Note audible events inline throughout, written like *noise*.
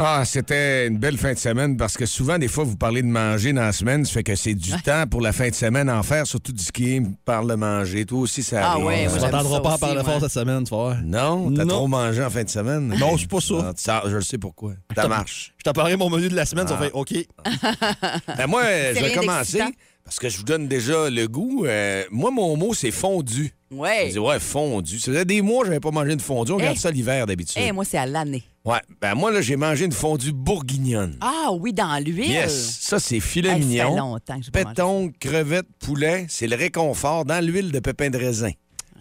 Ah, c'était une belle fin de semaine parce que souvent, des fois, vous parlez de manger dans la semaine, ça fait que c'est du temps pour la fin de semaine à en faire, surtout du ski, parle de manger. Toi aussi, ça Ah arrive. ouais, On ça pas parler moi. fort cette semaine, tu voir. Non, t'as Non. trop mangé en fin de semaine. Non, c'est pas ça. Ah, je le sais pourquoi. Ça marche. Je t'ai parlé mon menu de la semaine, ça fait OK. *laughs* Ben, moi, je vais commencer parce que je vous donne déjà le goût. Euh, moi, mon mot, c'est fondu. Je Ouais. dis, ouais, fondu. Ça faisait des mois que je n'avais pas mangé une fondue. On regarde Hey. ça l'hiver d'habitude. Eh, moi, c'est à l'année. Ouais. Ben, moi, là, j'ai mangé une fondue bourguignonne. Ah oui, dans l'huile. Yes. Ça, c'est filet Hey, ça fait mignon. longtemps que j'ai pas mangé Péton, crevettes, poulet, c'est le réconfort dans l'huile de pépins de raisin.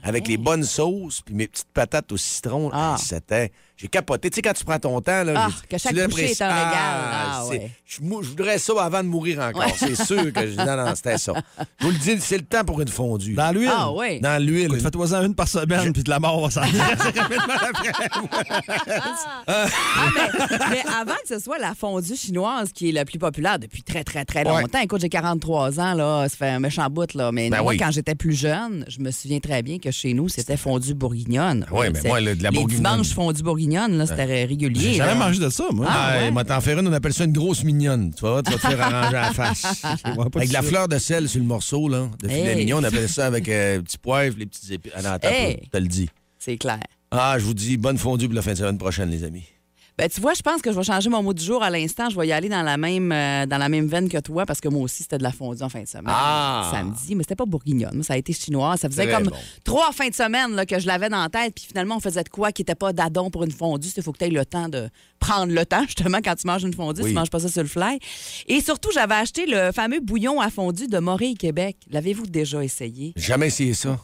Avec les bonnes sauces, puis mes petites patates au citron. Ah. C'était. J'ai capoté. Tu sais, quand tu prends ton temps, là. Ah, que chaque tu bouchée est un régal. Ah, ouais. je, voudrais ça avant de mourir encore. C'est sûr que je. Non, non, c'était ça. Je vous le dis, c'est le temps pour une fondue. Dans l'huile. Ah oui. Dans l'huile. Fais-toi-en une par semaine, puis de la mort va s'en rapidement *laughs* après. Mais avant que ce soit la fondue chinoise qui est la plus populaire depuis très, très, très Ouais. longtemps. Écoute, j'ai 43 ans, là, ça fait un méchant bout, là. Mais Ben moi, oui. quand j'étais plus jeune, je me souviens très bien que chez nous, c'était fondue bourguignonne. Ouais, mais C'est- moi, le- de la Les bourguignonne. dimanches fondue bourguignonne, là, c'était régulier. J'ai jamais mangé de ça, moi. Ah, ouais? moi, t'en faire une, on appelle ça une grosse mignonne. Tu vois, tu vas te faire *laughs* arranger à la face. avec la fleur de sel sur le morceau, là, de filet Hey. mignon. On appelle ça avec euh, petit poivre, les petites épines. Ah, non, attends, Hey. je te le dis. C'est clair. Ah, je vous dis, bonne fondue pour la fin de semaine prochaine, les amis. Ben, tu vois, je pense que je vais changer mon mot du jour à l'instant. Je vais y aller dans la même, euh, dans la même veine que toi parce que moi aussi, c'était de la fondue en fin de semaine. Ah! Samedi, mais c'était pas bourguignonne. Moi, ça a été chinois. Ça faisait Très comme bon. trois fins de semaine là, que je l'avais dans la tête. Puis finalement, on faisait de quoi qui n'était pas d'adon pour une fondue? Il faut que tu aies le temps de prendre le temps, *laughs* justement, quand tu manges une fondue. Oui. Tu manges pas ça sur le fly. Et surtout, j'avais acheté le fameux bouillon à fondue de Morée, Québec. L'avez-vous déjà essayé? Jamais essayé ça.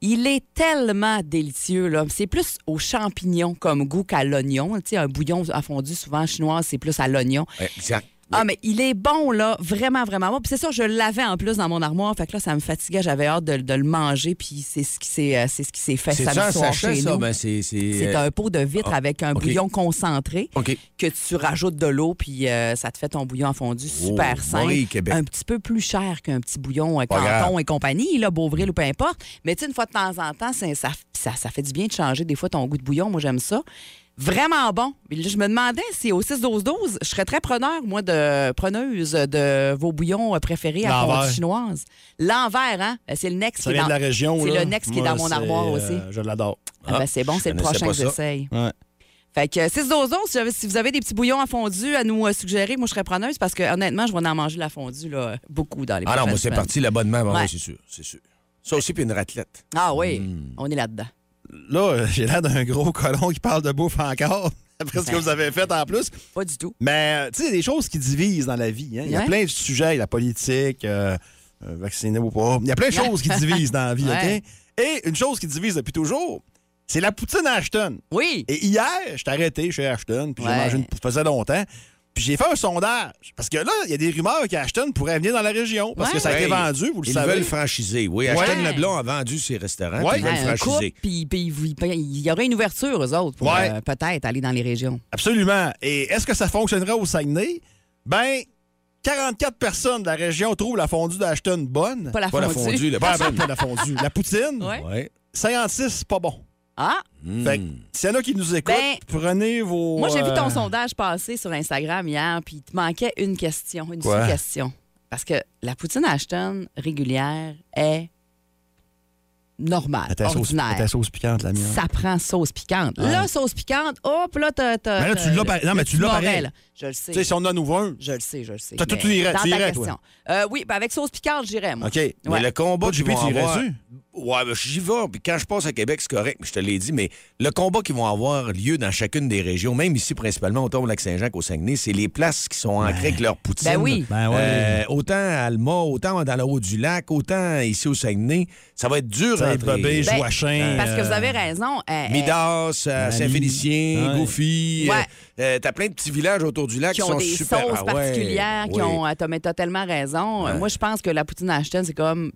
Il est tellement délicieux. là. C'est plus aux champignons comme goût qu'à l'oignon. Un bouillon à fondu, souvent chinois, c'est plus à l'oignon. Exact. Ah, mais il est bon, là. Vraiment, vraiment bon. Puis c'est ça, je l'avais en plus dans mon armoire. Fait que là, ça me fatiguait. J'avais hâte de, de le manger. Puis c'est ce qui s'est euh, c'est ce qui s'est fait C'est samedi ça, un soir sachet, chez ça? nous. Ben, c'est. C'est C'est euh, un pot de vitre ah, avec un OK. bouillon concentré OK. que tu rajoutes de l'eau, puis euh, ça te fait ton bouillon en fondu super Oh, simple. Maurice, Québec. Un petit peu plus cher qu'un petit bouillon euh, Pas Canton et compagnie, là, Beauvril ou peu importe. Mais tu sais, une fois de temps en temps, c'est- ça, ça, ça fait du bien de changer des fois ton goût de bouillon. Moi, j'aime ça. Vraiment bon. Je me demandais si au 6-12-12, je serais très preneur, moi, de preneuse de vos bouillons euh, préférés à fondue chinoise. L'envers, hein? C'est le next Ça qui est dans... de la région. C'est le next qui est dans mon c'est, armoire euh, aussi. Je l'adore. Ah, ben, c'est bon, c'est je le prochain que j'essaye. Ouais. Fait que 6 12 si, j'avais- si vous avez des petits bouillons à fondu à nous euh, suggérer, moi je serais preneuse parce que honnêtement, je vais en manger la fondue là, beaucoup dans les Ah non, moi, c'est parti, l'abonnement. Bon, Ouais. c'est sûr. C'est sûr. Ça aussi, puis une raclette. Ah oui, Hmm. on est là-dedans. Là, euh, j'ai l'air d'un gros colon qui parle de bouffe encore, *laughs* après ce que vous avez fait en plus. Pas du tout. Mais, euh, tu sais, il y a des choses qui divisent dans la vie. hein. Il y a Ouais. plein de sujets, la politique, euh, vacciné ou pas. Il y a plein de *laughs* choses qui divisent dans la vie, Ouais. OK? Et une chose qui divise depuis toujours, c'est la poutine à Ashton. Oui. Et hier, je t'ai arrêté chez Ashton, puis j'ai mangé une poutine. Ça faisait longtemps. Puis j'ai fait un sondage. Parce que là, il y a des rumeurs qu'Ashton pourrait venir dans la région. Parce Ouais. que ça a été vendu, vous le Ils savez. veulent franchiser. Oui, Ouais. Ashton Leblanc a vendu ses restaurants, Ouais. ils veulent un franchiser. puis puis il y aurait une ouverture, eux autres, pour Ouais. euh, peut-être aller dans les régions. Absolument. Et est-ce que ça fonctionnerait au Saguenay? Ben, 44 personnes de la région trouvent la fondue d'Ashton bonne. Pas la Pas la fondue. fondue, Pas, pas la fondue. La poutine, Ouais. Ouais. 56, pas bon. Ah, Fait que, s'il y en a qui nous écoutent, Ben, prenez vos. moi j'ai vu ton euh, sondage passer sur Instagram hier, puis il te manquait une question, une Quoi? sous-question. Parce que la poutine Ashton régulière est normale, Elle était sauce, ordinaire. sauce piquante, la mienne. ça prend sauce piquante. Là, sauce piquante, hop, là, t'as. t'as- Mais là, tu l'as non, mais tu l'as morel, pareil. là. Je le sais. Tu sais, si on en ouvre un. Je le sais, je le sais. Toi, toi, tu irais- dans tu ta irais, toi? question. Euh, oui, ben avec sauce piquante, j'irais, moi. OK. Ouais. Mais le combat qu'ils JP, tu irais-tu? Ouais, ben, j'y vais. Puis quand je passe à Québec, c'est correct, mais je te l'ai dit. Mais le combat qui vont avoir lieu dans chacune des régions, même ici principalement autour du Lac-Saint-Jean qu'au Saguenay, c'est les places qui sont ancrées avec leur poutine. Ben oui. Ben ouais. Euh, autant à Alma, autant dans le haut du lac, autant ici au Saguenay. Ça va être dur à Saint-Bobé, entrer. Ben, Joachim. Parce que vous euh, avez raison. euh, euh, Midas, euh. Saint-Félicien, Ouais. Ouais. Euh, T'as plein de petits villages autour du lac qui ont sont des super. sauces Ah ouais, particulières, qui ont. euh, T'as tellement raison. Ouais. Moi, je pense que la poutine Ashton, c'est comme.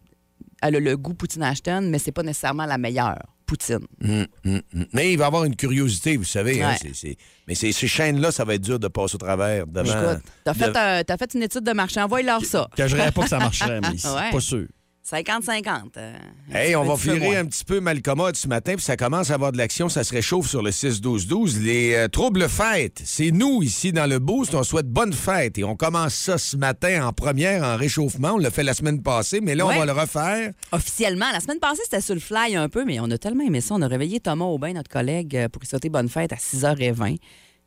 Elle a le goût poutine Ashton, mais c'est pas nécessairement la meilleure poutine. Hum, hum, hum. Mais il va y avoir une curiosité, vous savez. hein, Mais ces, ces chaînes-là, ça va être dur de passer au travers devant. Écoute, t'as fait, de- fait une étude de marché, envoie-leur ça. Que je dirais pas que ça marcherait, mais *laughs* c'est pas sûr. 50-50. euh, Hey, on va virer un petit peu malcommode ce matin, puis ça commence à avoir de l'action, ça se réchauffe sur le 6-12-12. Les euh, troubles fêtes, c'est nous ici dans le Boost, on souhaite bonne fête et on commence ça ce matin en première, en réchauffement. On l'a fait la semaine passée, mais là, Ouais. on va le refaire. Officiellement, la semaine passée, c'était sur le fly un peu, mais on a tellement aimé ça. On a réveillé Thomas Aubin, notre collègue, euh, pour lui souhaiter bonne fête à 6h20.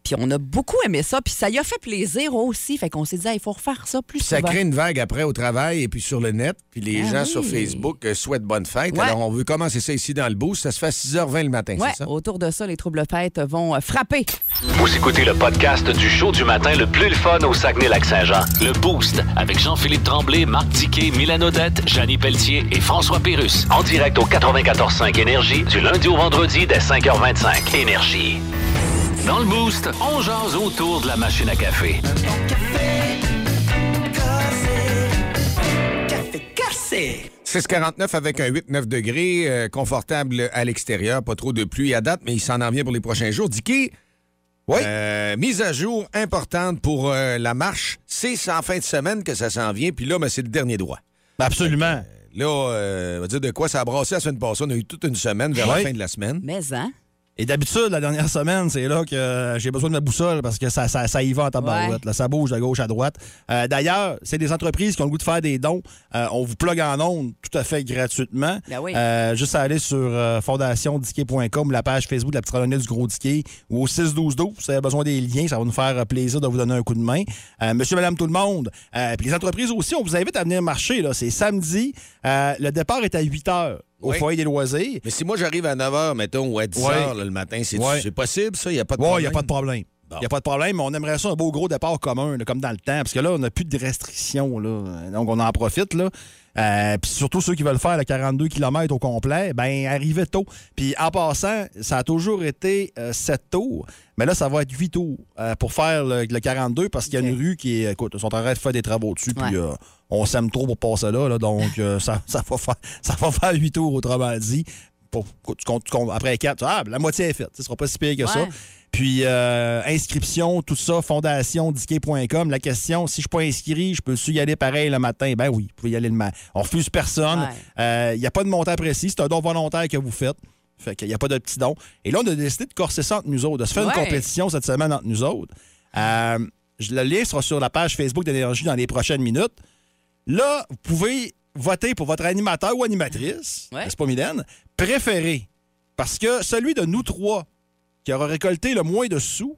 Puis on a beaucoup aimé ça, puis ça y a fait plaisir aussi. Fait qu'on s'est dit, il faut refaire ça plus Puis ça souvent. crée une vague après au travail et puis sur le net. Puis les Ah gens oui. sur Facebook euh, souhaitent bonne fête. Ouais. Alors, on veut commencer ça ici dans le Boost. Ça se fait à 6h20 le matin, Ouais, c'est ça? autour de ça, les troubles fêtes vont euh, frapper. Vous écoutez le podcast du show du matin le plus le fun au Saguenay-Lac-Saint-Jean. Le Boost avec Jean-Philippe Tremblay, Marc Tiquet, Milan Odette, Janine Pelletier et François Pérus. En direct au 94.5 Énergie du lundi au vendredi dès 5h25. Énergie. Dans le Boost, on jase autour de la machine à café. 6,49 avec un 8-9 degrés, euh, confortable à l'extérieur, pas trop de pluie à date, mais il s'en en vient pour les prochains jours. Dicky, Oui? euh, mise à jour importante pour euh, la marche. C'est en fin de semaine que ça s'en vient, puis là, ben, c'est le dernier droit. Absolument. Là, euh, on va dire de quoi ça a brassé la semaine passée. On a eu toute une semaine vers la fin de la semaine. Mais, hein? Et d'habitude, la dernière semaine, c'est là que euh, j'ai besoin de ma boussole parce que ça, ça, ça y va en tabarouette. Ouais. ça bouge de gauche à droite. Euh, D'ailleurs, c'est des entreprises qui ont le goût de faire des dons. Euh, on vous plug en ondes tout à fait gratuitement. Ben oui. Euh, juste à aller sur fondationdiquet.com, la page Facebook de la petite randonnée du Gros Diquet ou au 61212. Si vous avez besoin des liens, ça va nous faire plaisir de vous donner un coup de main. Monsieur, madame, tout le monde. Puis les entreprises aussi, on vous invite à venir marcher. C'est samedi. Le départ est à 8 heures au Oui. foyer des loisirs. Mais si moi j'arrive à 9 h, mettons, ou à 10 Ouais. h le matin, c'est possible, ça? Il n'y a pas de Oui, il problème? n'y a pas de problème. Il n'y a pas de problème, mais on aimerait ça un beau gros départ commun, là, comme dans le temps, parce que là, on n'a plus de restrictions. Là. Donc, on en profite. Là. Euh, Puis surtout ceux qui veulent faire le 42 km au complet, ben arrivez tôt. Puis en passant, ça a toujours été euh, 7 tours, mais là, ça va être 8 tours euh, pour faire le, le 42 parce qu'il y a une rue qui est. Écoute, ils sont en train de faire des travaux dessus, puis Ouais. euh, on s'aime trop pour passer là, là, donc ça, ça, va faire, *laughs* ça va faire 8 tours, autrement dit. Pour, tu comptes- tu comptes- après 4, ah, la moitié est faite. Ce sera pas si pire que ça. Puis euh, inscription, tout ça, fondationdiquet.com. La question, si je suis pas inscrit, je peux-tu y aller pareil le matin? Ben oui, vous pouvez y aller le matin. On refuse personne. Ouais. Il n'y a pas de montant précis. C'est un don volontaire que vous faites. Fait qu'il n'y a pas de petit don. Et là, on a décidé de corser ça entre nous autres, de se faire Ouais. une compétition cette semaine entre nous autres. Euh, je- le lien sera sur la page Facebook d'Énergie dans les prochaines minutes. Là, vous pouvez voter pour votre animateur ou animatrice, Ouais. n'est-ce pas, Mylène, préféré. Parce que celui de nous trois qui aura récolté le moins de sous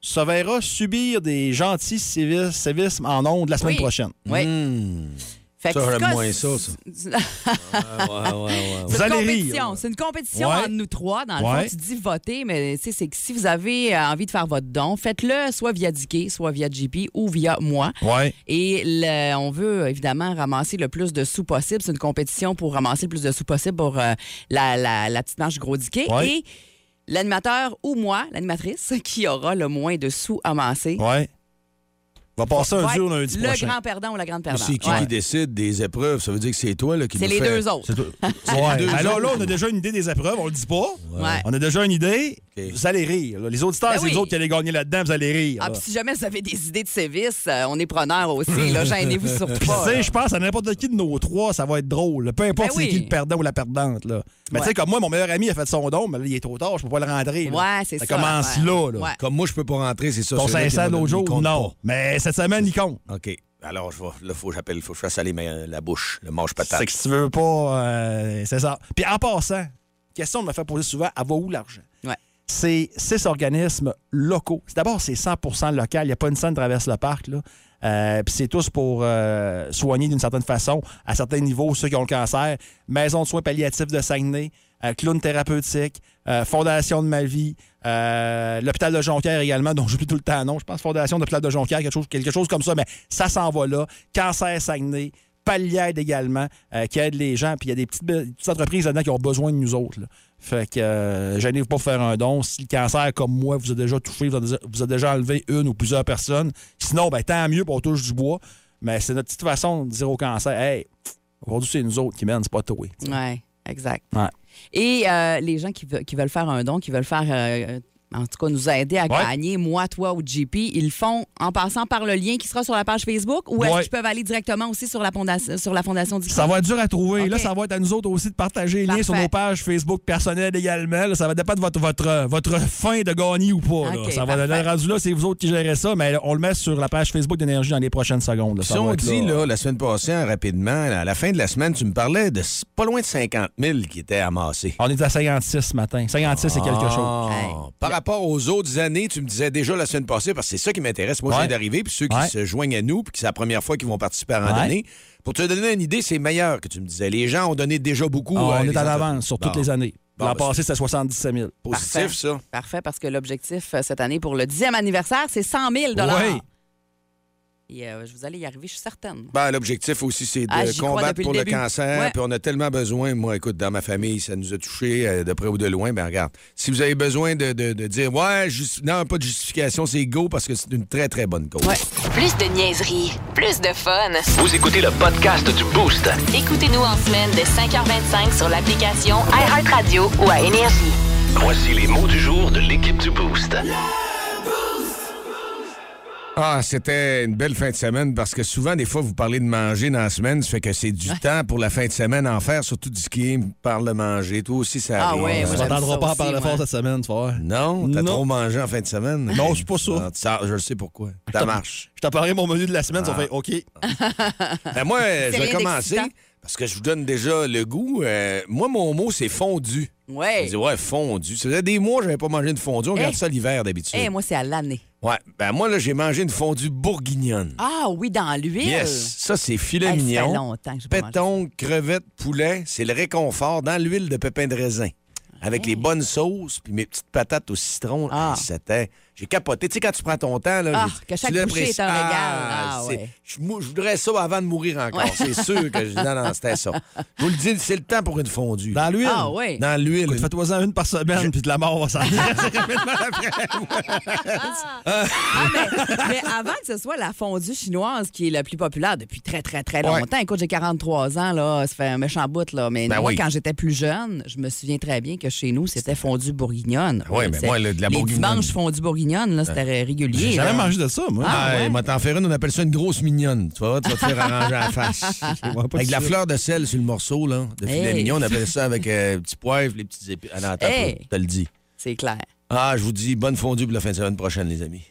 se verra subir des gentils sévices, sévices en ondes la semaine Oui. prochaine. Oui. Hmm. Fait Ça, c'est j'aime moins ça, ça. C'est Ouais, ouais. Vous allez rire. C'est une compétition entre nous trois. Dans le fond, tu dis voter, mais tu sais, c'est que si vous avez euh, envie de faire votre don, faites-le soit via Dicky, soit via JP ou via moi. Et le- on veut évidemment ramasser le plus de sous possible. C'est une compétition pour ramasser le plus de sous possible pour euh, la, la- la petite marche gros. Ouais. Et l'animateur ou moi, l'animatrice, *laughs* qui aura le moins de sous amassés. Ouais. Va passer un être lundi Le prochain. grand perdant ou la grande perdante. C'est qui Ouais. qui décide des épreuves? Ça veut dire que c'est toi là, qui C'est les fait- deux autres. C'est tout. *laughs* les Ouais. deux Ben là, autres. là, on a déjà une idée des épreuves, on le dit pas. Ouais. On a déjà une idée. Vous allez rire. là. Les auditeurs, Ben c'est oui. les autres qui allaient gagner là-dedans, vous allez rire. Ah, là. puis si jamais vous avez des idées de sévices, euh, on est preneurs aussi. Là, *laughs* gênez-vous surtout Puis, pas. tu sais, là. je pense à n'importe qui de nos trois, ça va être drôle. là. Peu importe Ben c'est oui. qui le perdant ou la perdante. Là. Mais tu sais, comme moi, mon meilleur ami a fait son don, mais là, il est trop tard, je peux pas le rentrer. là. Ouais, c'est ça. Ça commence l'affaire. là. là. Ouais. Comme moi, je peux pas rentrer, c'est ça. Ton celui-là qui 500 m'a l'autre donné, jour, il compte non. Mais cette semaine, il compte. pas. OK. Alors, je vais, là, faut que j'appelle, faut que je fasse aller la bouche, le mange patate. C'est que si tu veux pas, euh, c'est ça. Puis en passant, question de me faire poser souvent, elle va où l'argent? Ouais. C'est six organismes locaux. D'abord, c'est 100 local. Il n'y a pas une scène qui traverse le parc. Euh, puis c'est tous pour euh, soigner d'une certaine façon, à certains niveaux, ceux qui ont le cancer. Maison de soins palliatifs de Saguenay, euh, clown thérapeutique, euh, Fondation de ma vie, l'hôpital de Jonquière également, dont j'oublie tout le temps non. Je pense Fondation de l'hôpital de Jonquière, quelque chose, quelque chose comme ça, mais ça s'en va là. Cancer Saguenay, Palliaide également, euh, qui aide les gens. Puis il y a des petites, entreprises là-dedans qui ont besoin de nous autres. là. Fait que euh, gênez-vous pas faire un don. Si le cancer, comme moi, vous a déjà touché, vous a déjà, vous a déjà enlevé une ou plusieurs personnes. Sinon, ben, tant mieux, pour on touche du bois. Mais c'est notre petite façon de dire au cancer, hey, aujourd'hui, c'est nous autres qui mènent, c'est pas toi. Ouais, exact. Ouais. Et euh, les gens qui, qui veulent faire un don, qui veulent faire, euh, en tout cas, nous aider à Ouais. gagner, moi, toi ou JP, ils le font en passant par le lien qui sera sur la page Facebook ou est-ce Ouais. qu'ils peuvent aller directement aussi sur la fondation, sur la fondation du Ça va être dur à trouver. Là, ça va être à nous autres aussi de partager les liens sur nos pages Facebook personnelles également. Là, ça va dépendre de votre, votre, votre fin de gagner ou pas. là. Ça va parfait. le rendu là, c'est vous autres qui gérez ça, mais on le met sur la page Facebook d'Énergie dans les prochaines secondes. là. Si va on être dit, là, la semaine passée, hein, rapidement, à la fin de la semaine, tu me parlais de pas loin de 50 000 qui étaient amassés. On est à 56 ce matin. 56 c'est quelque chose. Ah. Hey. Par rapport aux autres années, tu me disais déjà la semaine passée, parce que c'est ça qui m'intéresse. Moi, je Ouais. viens d'arriver, puis ceux qui Ouais. se joignent à nous, puis que c'est la première fois qu'ils vont participer à Ouais. randonnée. Pour te donner une idée, c'est meilleur que tu me disais. Les gens ont donné déjà beaucoup. Ah, euh, on est en enfants. avance sur toutes les années. Bon, L'an ben, passé, c'était 77 000. Positif, Parfait. ça. Parfait, parce que l'objectif euh, cette année pour le 10e anniversaire, c'est 100 000 Oui. Et euh, je vous allez y arriver, je suis certaine. Ben, L'objectif aussi, c'est de Ah, combattre pour le cancer. Ouais. Puis on a tellement besoin. Moi, écoute, dans ma famille, ça nous a touchés euh, de près ou de loin. Ben regarde, si vous avez besoin de, de- de dire, ouais, juste- non, pas de justification, c'est go parce que c'est une très, très bonne cause. Ouais. Plus de niaiserie, plus de fun. Vous écoutez le podcast du Boost. Écoutez-nous en semaine de 5h25 sur l'application iHeartRadio ou à Énergie. Voici les mots du jour de l'équipe du Boost. Ah, c'était une belle fin de semaine parce que souvent, des fois, vous parlez de manger dans la semaine, ça fait que c'est du temps pour la fin de semaine à en faire, surtout du ski, parle de manger. Toi aussi, ça Ah arrive. ouais, On ça pas en aussi, parler fort cette semaine, tu voir. Non, t'as Non. trop mangé en fin de semaine. Non, c'est pas ça. Ah, ça, je le sais pourquoi. Ça marche. Je t'ai parlé mon menu de la semaine, ça fait OK. *laughs* Ben moi, je vais commencer parce que je vous donne déjà le goût. Euh, moi, mon mot, c'est fondu. Ouais. Je dis, ouais, fondu. Ça faisait des mois que je n'avais pas mangé une fondue. On regarde Hey. ça l'hiver d'habitude. Eh, moi, c'est à l'année. Ouais. Ben moi, là, j'ai mangé une fondue bourguignonne. Ah oui, dans l'huile. Yes. Ça, c'est filet ça fait mignon. longtemps que j'ai pas mangé Péton, crevettes, poulet, c'est le réconfort dans l'huile de pépins de raisin. Avec les bonnes sauces, puis mes petites patates au citron. Ah. Ah, C'était. J'ai capoté. Tu sais, quand tu prends ton temps, là. Ah, que chaque tu bouchée est un régal. Ah, c'est- ouais. je, voudrais ça avant de mourir encore. C'est sûr que je. Non, non, c'était ça. Je vous le dis, c'est le temps pour une fondue. Dans l'huile. Ah oui. Dans l'huile. Écoute, Fais-toi-en une par semaine, puis de la mort va s'en venir. *laughs* Mais avant que ce soit la fondue chinoise qui est la plus populaire depuis très, très, très Ouais. longtemps. Écoute, j'ai 43 ans, là, ça fait un méchant bout, là. Mais Ben moi, oui. quand j'étais plus jeune, je me souviens très bien que chez nous, c'était fondue bourguignonne. Oui, mais moi, le- de la Les bourguignonne. dimanches fondue bourguignonne, là, c'était régulier. J'ai jamais mangé de ça, moi. Ah, ouais? moi, t'en faire une, on appelle ça une grosse mignonne. Tu vois, tu vas te faire arranger la face. *laughs* avec de la fleur de sel sur le morceau, là, de filet Hey. mignon. On appelle ça avec euh, petit poivre, les petites épines. Ah non, attends, Hey. te le dis. C'est clair. Ah, je vous dis, bonne fondue pour la fin de semaine prochaine, les amis.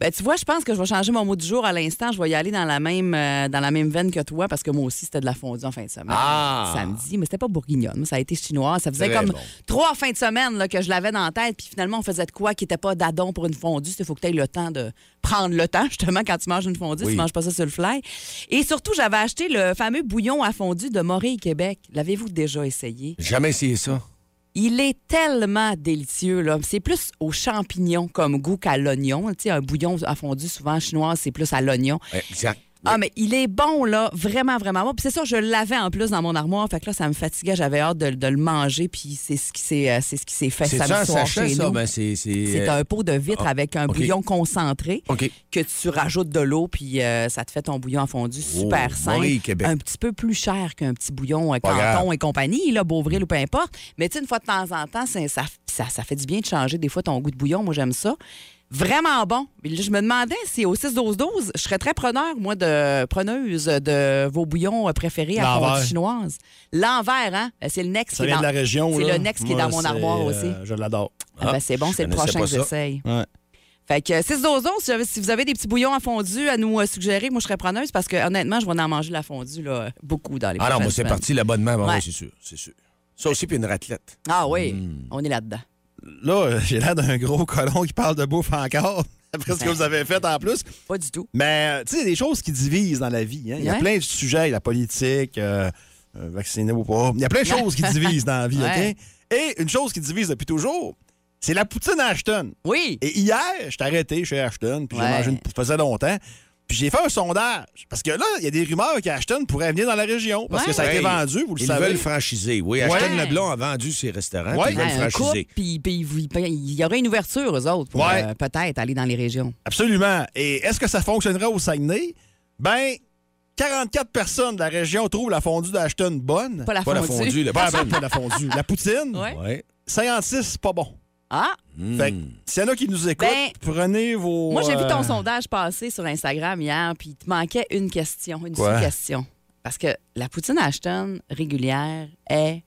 Ben, tu vois, je pense que je vais changer mon mot du jour à l'instant. Je vais y aller dans la même, euh, dans la même veine que toi parce que moi aussi, c'était de la fondue en fin de semaine. Ah! Samedi, mais c'était pas bourguignonne. Moi, ça a été chinois. Ça faisait Très comme bon. trois fins de semaine là, que je l'avais dans la tête. Puis finalement, on faisait de quoi qui n'était pas d'adon pour une fondue. Il faut que tu aies le temps de prendre le temps, *laughs* justement, quand tu manges une fondue. Oui. Tu manges pas ça sur le fly. Et surtout, j'avais acheté le fameux bouillon à fondue de Morée, Québec. L'avez-vous déjà essayé? Jamais essayé ça. Il est tellement délicieux. là. C'est plus aux champignons comme goût qu'à l'oignon. Tu sais, un bouillon à fondu, souvent chinois, c'est plus à l'oignon. Exact. Ah, mais il est bon, là. Vraiment, vraiment bon. Puis c'est ça, je l'avais en plus dans mon armoire. Fait que là, ça me fatiguait. J'avais hâte de, de le manger. Puis c'est ce qui s'est, euh, c'est ce qui s'est fait C'est samedi ça, un soir sachet, chez ça? nous. Ben, c'est. C'est c'est euh, un pot de vitre ah, avec un OK. bouillon concentré OK. que tu rajoutes de l'eau, puis euh, ça te fait ton bouillon en fondu super Oh, simple. Marie, Québec. Un petit peu plus cher qu'un petit bouillon euh, Pas Canton et compagnie, là, Beauvril ou peu importe. Mais tu sais, une fois de temps en temps, c'est- ça, ça, ça fait du bien de changer des fois ton goût de bouillon. Moi, j'aime ça. Vraiment bon. Je me demandais si au 6-12-12, je serais très preneur, moi, de preneuse de vos bouillons euh, préférés à fondue chinoise. L'envers, hein? C'est le next Ça qui est dans... la région. C'est le next qui est dans mon armoire euh, aussi. Je l'adore. Ah, ben, c'est bon, c'est le prochain que j'essaye. Fait que 6 12 si vous avez- si vous avez des petits bouillons à fondu à nous euh, suggérer, moi je serais preneuse parce que honnêtement, je vais en manger la fondue là, beaucoup dans les Ah non, moi, c'est parti, l'abonnement. Ouais. c'est sûr. C'est sûr. Ça aussi, puis une raclette. Ah oui, Hmm. on est là-dedans. Là, *laughs* j'ai l'air d'un gros colon qui parle de bouffe encore, *laughs* après ce que vous avez fait en plus. Pas du tout. Mais, tu sais, il y a des choses qui divisent dans la vie. hein. Il y a Ouais. plein de sujets, la politique, euh, euh, vacciné ou pas. Il y a plein de choses qui *laughs* divisent dans la vie, Ouais. OK? Et une chose qui divise depuis toujours, c'est la poutine à Ashton. Oui. Et hier, je t'ai arrêté chez Ashton, puis j'ai mangé une ça faisait longtemps. Puis j'ai fait un sondage. Parce que là, il y a des rumeurs qu'Ashton pourrait venir dans la région. Parce Ouais. que ça a été vendu, vous le Ils savez. veulent franchiser. Oui, Ouais. Ashton Leblond a vendu ses restaurants, Ouais. ils veulent un franchiser. puis il y aurait une ouverture, eux autres, pour Ouais. euh, peut-être aller dans les régions. Absolument. Et est-ce que ça fonctionnerait au Saguenay? Ben, 44 personnes de la région trouvent la fondue d'Ashton bonne. Pas la Pas la fondue. fondue, Pas pas la, pas la fondue. La poutine, Ouais. Ouais. 56, pas bon. Ah, Fait que, s'il y en a qui nous écoutent, Ben, prenez vos. moi, j'ai vu ton euh, sondage passer sur Instagram hier, puis il te manquait une question, une Quoi? seule question. Parce que la poutine Ashton régulière est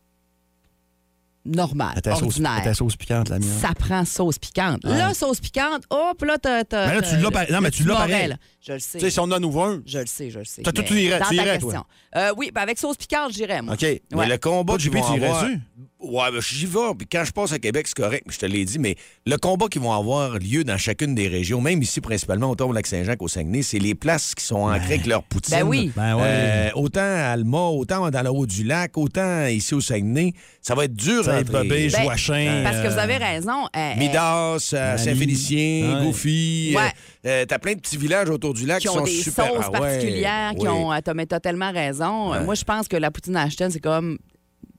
normale, sauce, elle ordinaire. était sauce piquante, la mienne. Ça prend sauce piquante. Ouais. Là, sauce piquante, hop, là, t'as. t'as- Mais là, tu t'as l'as par- non, mais tu l'as pareil. là. Je le sais. Tu sais, si on en ouvre un. Je le sais, je le sais. Toi, mais tu irais- tu ta irais, toi? question. Euh, oui, ben avec sauce piquante, j'irais, moi. OK. Ouais. Mais le combat tu irais dessus? Ouais, ben, j'y vais. Puis quand je passe à Québec, c'est correct, mais je te l'ai dit. Mais le combat qui vont avoir lieu dans chacune des régions, même ici principalement autour du Lac-Saint-Jean qu'au Saguenay, c'est les places qui sont ancrées avec leur poutine. Ben oui. Ben ouais. Euh, autant à Alma, autant dans le haut du lac, autant ici au Saguenay. Ça va être dur à être Bobé, Ben, Joachim. Parce que vous euh, avez raison. euh, euh, Midas, euh. Saint-Félicien, Ouais. Goofy. Ouais. euh, T'as plein de petits villages autour du lac qui qui, ont sont des super. sauces Ah ouais, particulières, qui oui. ont. euh, T'as tellement raison. Ouais. Moi, je pense que la poutine Ashton, c'est comme.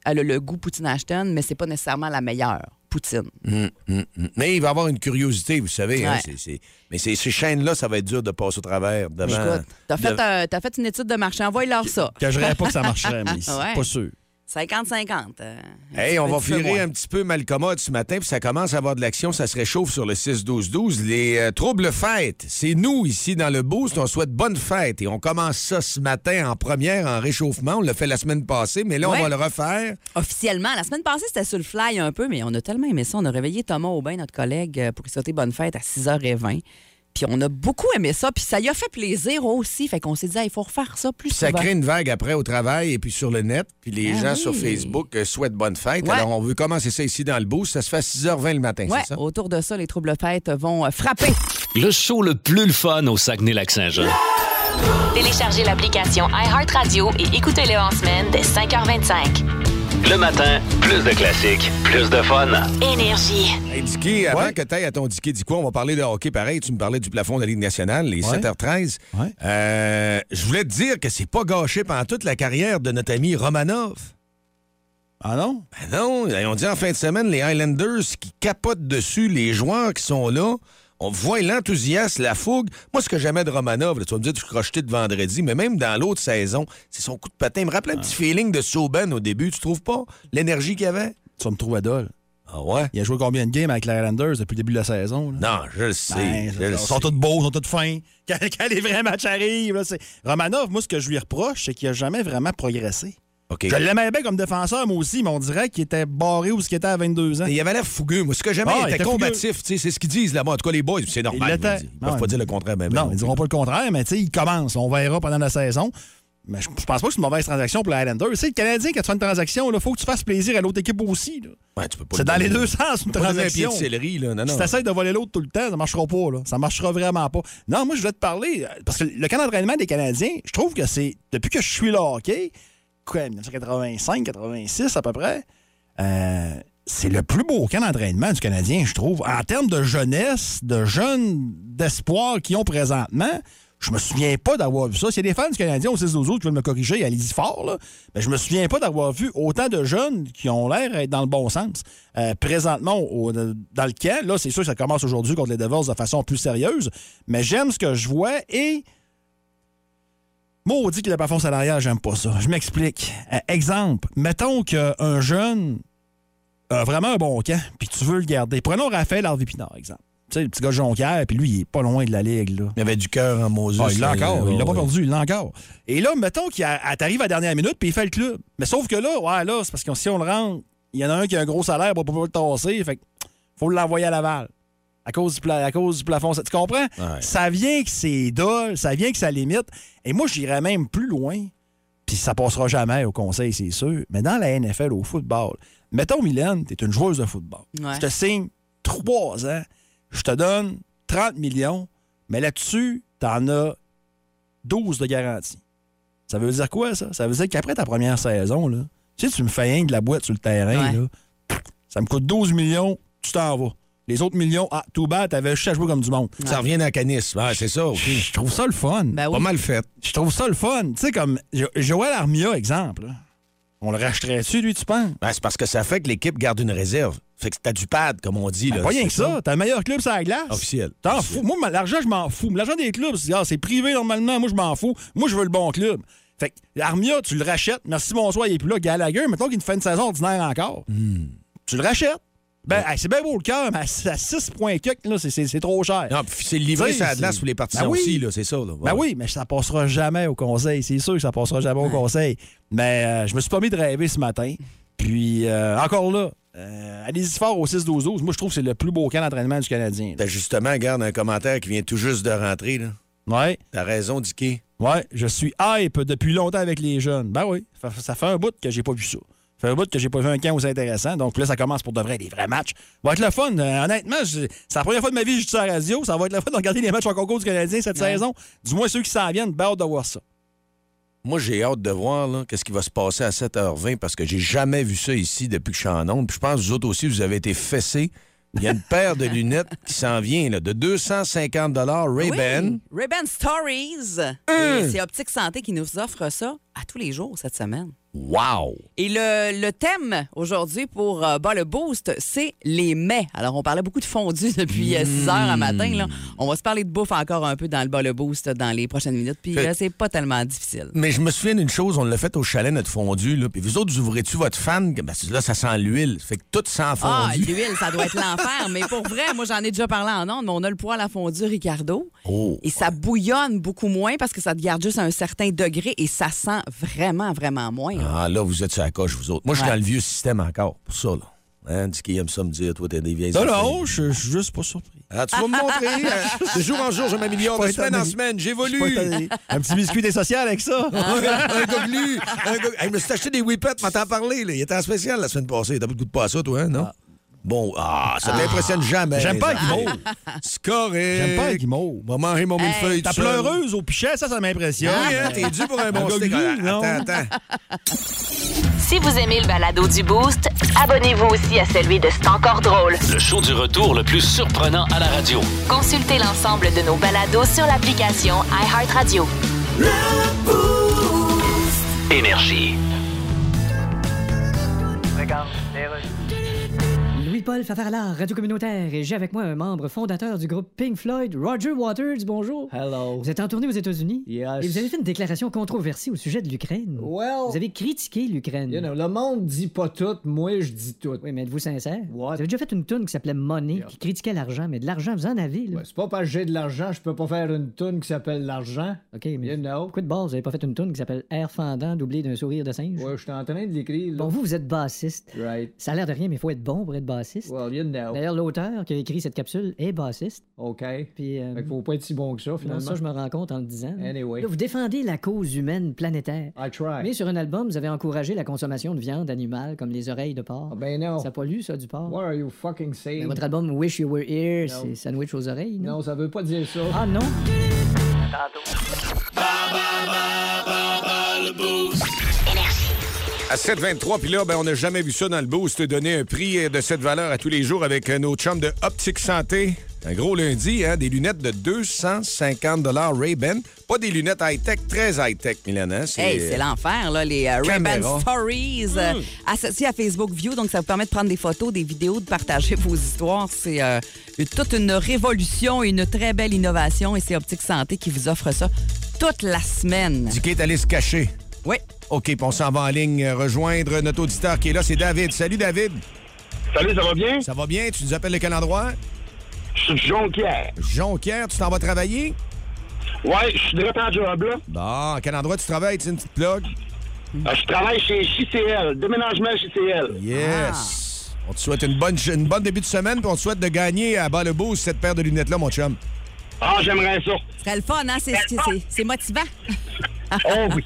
Elle a le goût poutine Ashton, mais c'est pas nécessairement la meilleure poutine. Hum, hum, hum. Mais il va y avoir une curiosité, vous savez. hein, Mais ces, ces chaînes-là, ça va être dur de passer au travers. Devant, Écoute, t'as fait, de- euh, t'as fait une étude de marché. Envoie-leur ça. Que je pas que ça marcherait, mais *laughs* Ouais. pas sûr. 50-50. euh, Hey, on va virer un petit peu malcommode ce matin, puis ça commence à avoir de l'action, ça se réchauffe sur le 6-12-12. Les euh, troubles fêtes, c'est nous ici dans le Boost, on souhaite bonne fête et on commence ça ce matin en première, en réchauffement. On l'a fait la semaine passée, mais là, Ouais. on va le refaire. Officiellement, la semaine passée, c'était sur le fly un peu, mais on a tellement aimé ça. On a réveillé Thomas Aubin, notre collègue, euh, pour lui souhaiter bonne fête à 6h20. Puis on a beaucoup aimé ça. Puis ça lui a fait plaisir aussi. Fait qu'on s'est dit, il faut refaire ça plus Puis ça souvent. crée une vague après au travail et puis sur le net. Puis les Ah gens oui. sur Facebook euh, souhaitent bonne fête. Ouais. Alors, on veut commencer ça ici dans le Boost. Ça se fait à 6h20 le matin, Ouais, c'est ça? autour de ça, les troubles fêtes vont euh, frapper. Le show le plus le fun au Saguenay-Lac-Saint-Jean. Téléchargez l'application iHeartRadio et écoutez-le en semaine dès 5h25. Le matin, plus de classiques, plus de fun. Énergie. Hey, Dicky, avant Ouais. que tu ailles à ton Dicky, dis quoi? On va parler de hockey pareil. Tu me parlais du plafond de la Ligue nationale, les Ouais. 7h13. Ouais. Euh, je voulais te dire que c'est pas gâché pendant toute la carrière de notre ami Romanov. Ah non? Ben non, on dit en fin de semaine, les Highlanders qui capotent dessus, les joueurs qui sont là. On voit l'enthousiasme, la fougue. Moi, ce que j'aimais de Romanov, là, tu vas me dire, tu crochetais de vendredi, mais même dans l'autre saison, c'est son coup de patin. Il me rappelle un petit feeling de Sauben au début, tu trouves pas? L'énergie qu'il y avait? Tu vas me trouver dole. Ah ouais? Il a joué combien de games avec les Highlanders depuis le début de la saison? là? Non, je le sais. Ben, je ils sont tous beaux, ils sont tous fins. *laughs* Quand, quand les vrais matchs arrivent, là, Romanov, moi, ce que je lui reproche, c'est qu'il n'a jamais vraiment progressé. Je l'aimais bien comme défenseur, moi aussi, mais on dirait qu'il était barré où ce qu'il était à 22 ans. Il avait l'air fougueux. Moi, ce que j'aimais, Ah, il il était combatif. tu C'est ce qu'ils disent là-bas. En tout cas, les boys, c'est normal. Ils. Ils peuvent pas dire le contraire. Ben, ben, non, non ils diront pas le contraire, mais tu sais, il commence. On verra pendant la saison. Mais je, pense pas que c'est une mauvaise transaction pour les Highlanders. Tu sais, le Canadien, quand tu fais une transaction, il faut que tu fasses plaisir à l'autre équipe aussi. Ouais, tu C'est dans les deux sens, une Tu peux pas un pied transaction. de céleri, là. Non, non. Si t'essayes de voler l'autre tout le temps, ça marchera pas, là. Ça marchera vraiment pas. Non, moi, je voulais te parler, euh, parce que le camp d'entraînement des Canadiens, je trouve que c'est, depuis que je suis là hockey, quoi, 1985, 86 à peu près, euh, c'est le plus beau camp d'entraînement du Canadien, je trouve. En termes de jeunesse, de jeunes d'espoir qu'ils ont présentement, je me souviens pas d'avoir vu ça. S'il y a des fans du Canadien au 6 12 qui veulent me corriger, allez-y fort, là. Mais je me souviens pas d'avoir vu autant de jeunes qui ont l'air d'être dans le bon sens. Euh, présentement, dans le camp, là, c'est sûr que ça commence aujourd'hui contre les Devils de façon plus sérieuse, mais j'aime ce que je vois et. Maudit que le plafond salarial, j'aime pas ça. Je m'explique. Euh, exemple, mettons qu'un jeune a vraiment un bon camp, puis tu veux le garder. Prenons Raphaël Harvey-Pinard, exemple. Tu sais, le petit gars de Jonquière, puis lui, il est pas loin de la ligue, là. Il avait du cœur en Moses. Ah, il l'a là, encore. Il l'a pas ouais. perdu, il l'a encore. Et là, mettons qu'il t'arrive à la dernière minute, puis il fait le club. Mais sauf que là, ouais, là, c'est parce que si on le rentre, il y en a un qui a un gros salaire pour pouvoir le tasser. Fait que faut l'envoyer à Laval. À cause du, pla- à cause du plafond. Tu comprends? Ouais. Ça vient que c'est dole, ça vient que ça limite. Et moi, j'irais même plus loin. Puis ça passera jamais au conseil, c'est sûr. Mais dans la NFL, au football, mettons, Mylène, t'es une joueuse de football. Ouais. Je te signe trois ans, je te donne 30 millions, mais là-dessus, t'en as 12 de garantie. Ça veut dire quoi, ça? Ça veut dire qu'après ta première saison, là, tu sais, tu me fais rien de la boîte sur le terrain, Ouais. là, ça me coûte 12 millions, tu t'en vas. Les autres millions, ah, tout bas, t'avais juste à jouer comme du monde. Ça revient dans le canisme. Ouais, c'est ça, OK. Je trouve ça le fun. Ben Pas mal fait. Je trouve ça le fun. Tu sais, comme Jo- Joël Armia, exemple. On le racheterait-tu, lui, tu penses? Ben, c'est parce que ça fait que l'équipe garde une réserve. Fait que t'as du pad, comme on dit. Là, Pas rien que ça. T'as le meilleur club sur la glace. Officiel. T'en fous. Moi, l'argent, je m'en fous. L'argent des clubs, c'est ah, c'est privé normalement. Moi, je m'en fous. Moi, je veux le bon club. Fait que l'Armia, tu le rachètes. Merci, bonsoir, il est plus là. Gallagher, mettons qu'il te fait une saison ordinaire encore. Hmm. Tu le rachètes. Ben, hey, c'est bien beau le cœur, mais à 6 points quelques, là, c'est- c'est c'est trop cher. Non, puis c'est livré sur la glace pour les partisans Ben oui. aussi, là, c'est ça. Là. Ben oui, mais ça passera jamais au conseil. C'est sûr que ça passera jamais au conseil. Mais euh, je me suis pas mis de rêver ce matin. Puis, euh, encore là, euh, allez-y fort au 6-12-12. Moi, je trouve que c'est le plus beau camp d'entraînement du Canadien. Ben justement, regarde un commentaire qui vient tout juste de rentrer. Là. Ouais. T'as raison, Dicky. Ouais, je suis hype depuis longtemps avec les jeunes. Ben oui, ça, ça fait un bout que j'ai pas vu ça. Fait un bout que j'ai pas vu un camp aussi intéressant. Donc là, ça commence pour de vrai des vrais matchs. Ça va être le fun. Euh, honnêtement, c'est la première fois de ma vie que je suis sur la radio. Ça va être le fun de regarder les matchs en concours du Canadien cette Ouais. saison. Du moins ceux qui s'en viennent, ben hâte de voir ça. Moi, j'ai hâte de voir là, qu'est-ce qui va se passer à 7h20 parce que j'ai jamais vu ça ici depuis que je suis en onde. Puis je pense que vous autres aussi, vous avez été fessés. Il y a une *laughs* paire de lunettes qui s'en vient là, de 250 Ray-Ban. Oui, Ray-Ban Stories. Hum. Et c'est Optique Santé qui nous offre ça à tous les jours cette semaine. Wow! Et le, le thème aujourd'hui pour euh, Bas le Boost, c'est les mets. Alors, on parlait beaucoup de fondu *laughs* depuis 6 heures à matin. Là. On va se parler de bouffe encore un peu dans le Bas le Boost dans les prochaines minutes. Puis euh, c'est pas tellement difficile. Mais je me souviens d'une chose, on l'a fait au chalet, notre fondu. Là, puis vous autres, vous ouvrez-tu votre fan? Ben, là, ça sent l'huile. Fait que tout sent fondu. Ah, l'huile, ça doit être *laughs* l'enfer. Mais pour vrai, moi, j'en ai déjà parlé en ondes, mais on a le poêle à fondu Ricardo. Oh. Et ça bouillonne beaucoup moins parce que ça te garde juste à un certain degré et ça sent vraiment, vraiment moins. Ah, là, vous êtes sur la coche, vous autres. Moi, je suis Ouais. dans le vieux système encore, pour ça, là. Hein, dis qu'il aime ça me dire, toi, t'as des vieilles Non, non, je suis juste pas surpris. Ah, tu vas me montrer. *laughs* euh, de jour en jour, je m'améliore. De semaine en semaine, j'évolue. pas étonné. Un petit biscuit des sociales avec ça. *laughs* un goglu. Un goglu. Hey, je me suis acheté des whippets, m'en t'en parler. Là. Il était en spécial la semaine passée. T'as pas de goût de pas à ça, toi, hein, non? Bon, ah, ça t'impressionne jamais. J'aime pas les guimauve. C'est correct. J'aime pas guimauve. Va manger mon millefeuille Ta tout seul. pleureuse au pichet, ça, ça m'impressionne. Oui, hein, t'es dû pour un bon steak. Ah, non? Attends, attends. Si vous aimez le balado du Boost, abonnez-vous aussi à celui de C'est encore drôle. Le show du retour le plus surprenant à la radio. Consultez l'ensemble de nos balados sur l'application iHeartRadio. Énergie. Louis-Paul Fafarlard, Radio Communautaire, et j'ai avec moi un membre fondateur du groupe Pink Floyd, Roger Waters. Bonjour. Hello. Vous êtes en tournée aux États-Unis Yes. et vous avez fait une déclaration controversée au sujet de l'Ukraine. Well, Vous avez critiqué l'Ukraine. you know, le monde dit pas tout, moi je dis tout. Oui, mais êtes-vous sincère? What? Vous avez déjà fait une tune qui s'appelait Money, Yeah. qui critiquait l'argent, mais de l'argent, vous en avez, là. Ouais, c'est pas parce que j'ai de l'argent, je peux pas faire une tune qui s'appelle l'argent. OK, mais You know. pourquoi de base, vous avez pas fait une tune qui s'appelle Air fendant, doublé d'un sourire de singe? Ouais, je suis en train de l'écrire. Bon, vous, vous êtes bassiste. Right. Ça a l'air de rien, mais il faut être bon pour être bassiste. Well, you know. D'ailleurs, l'auteur qui a écrit cette capsule est bassiste. OK. Puis, euh, Fait qu'il faut pas être si bon que ça, non, finalement. ça, je me rends compte en le disant. Anyway. Là, vous défendez la cause humaine planétaire. I try. Mais sur un album, vous avez encouragé la consommation de viande animale, comme les oreilles de porc. Ah, ben non. Ça pollue, ça, du porc. What are you fucking saying? votre album Wish You Were Here, Non. c'est sandwich aux oreilles, non? Non, ça veut pas dire ça. Ah non? À 7,23, puis là, ben, on n'a jamais vu ça dans le boost, donner un prix euh, de cette valeur à tous les jours avec euh, nos chums de Optique Santé. Un gros lundi, hein, des lunettes de 250 Ray-Ban. Pas des lunettes high-tech, très high-tech, Milan. hein, Hey, c'est l'enfer, là, les euh, Ray-Ban. Stories euh, associés à Facebook View. Donc, ça vous permet de prendre des photos, des vidéos, de partager *laughs* vos histoires. C'est euh, toute une révolution, une très belle innovation. Et c'est Optique Santé qui vous offre ça toute la semaine. Dicky est allé se cacher. Oui. OK, puis on s'en va en ligne euh, rejoindre notre auditeur qui est là, c'est David. Salut, David. Salut, ça va bien? Ça va bien? Tu nous appelles de quel endroit? Je suis Jonquière. Jonquière, tu t'en vas travailler? Ouais, je suis direct en job, là. Bon, à quel endroit tu travailles? Tu sais, une petite plug? Euh, Je travaille chez JCL, déménagement JCL. Yes. On te souhaite une bonne, une bonne début de semaine, puis on te souhaite de gagner à bas le boost cette paire de lunettes-là, mon chum. Ah, j'aimerais ça. Ce serait le fun, hein? C'est- c'est- C'est motivant. *laughs* *laughs* Oh oui.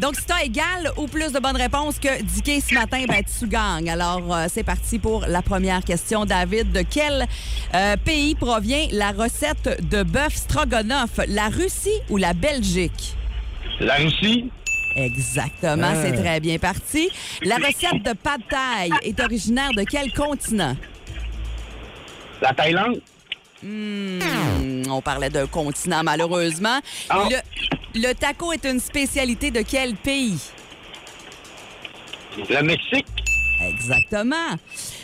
Donc, si tu as égal ou plus de bonnes réponses que Dicky ce matin, ben, tu gagnes. Alors, euh, c'est parti pour la première question. David, de quel euh, pays provient la recette de bœuf stroganoff? La Russie ou la Belgique? La Russie, Exactement, c'est très bien parti. La recette de pad thai est originaire de quel continent? la Thaïlande, Hmm, on parlait d'un continent, malheureusement. Ah. Le, le taco est une spécialité de quel pays? le Mexique, Exactement.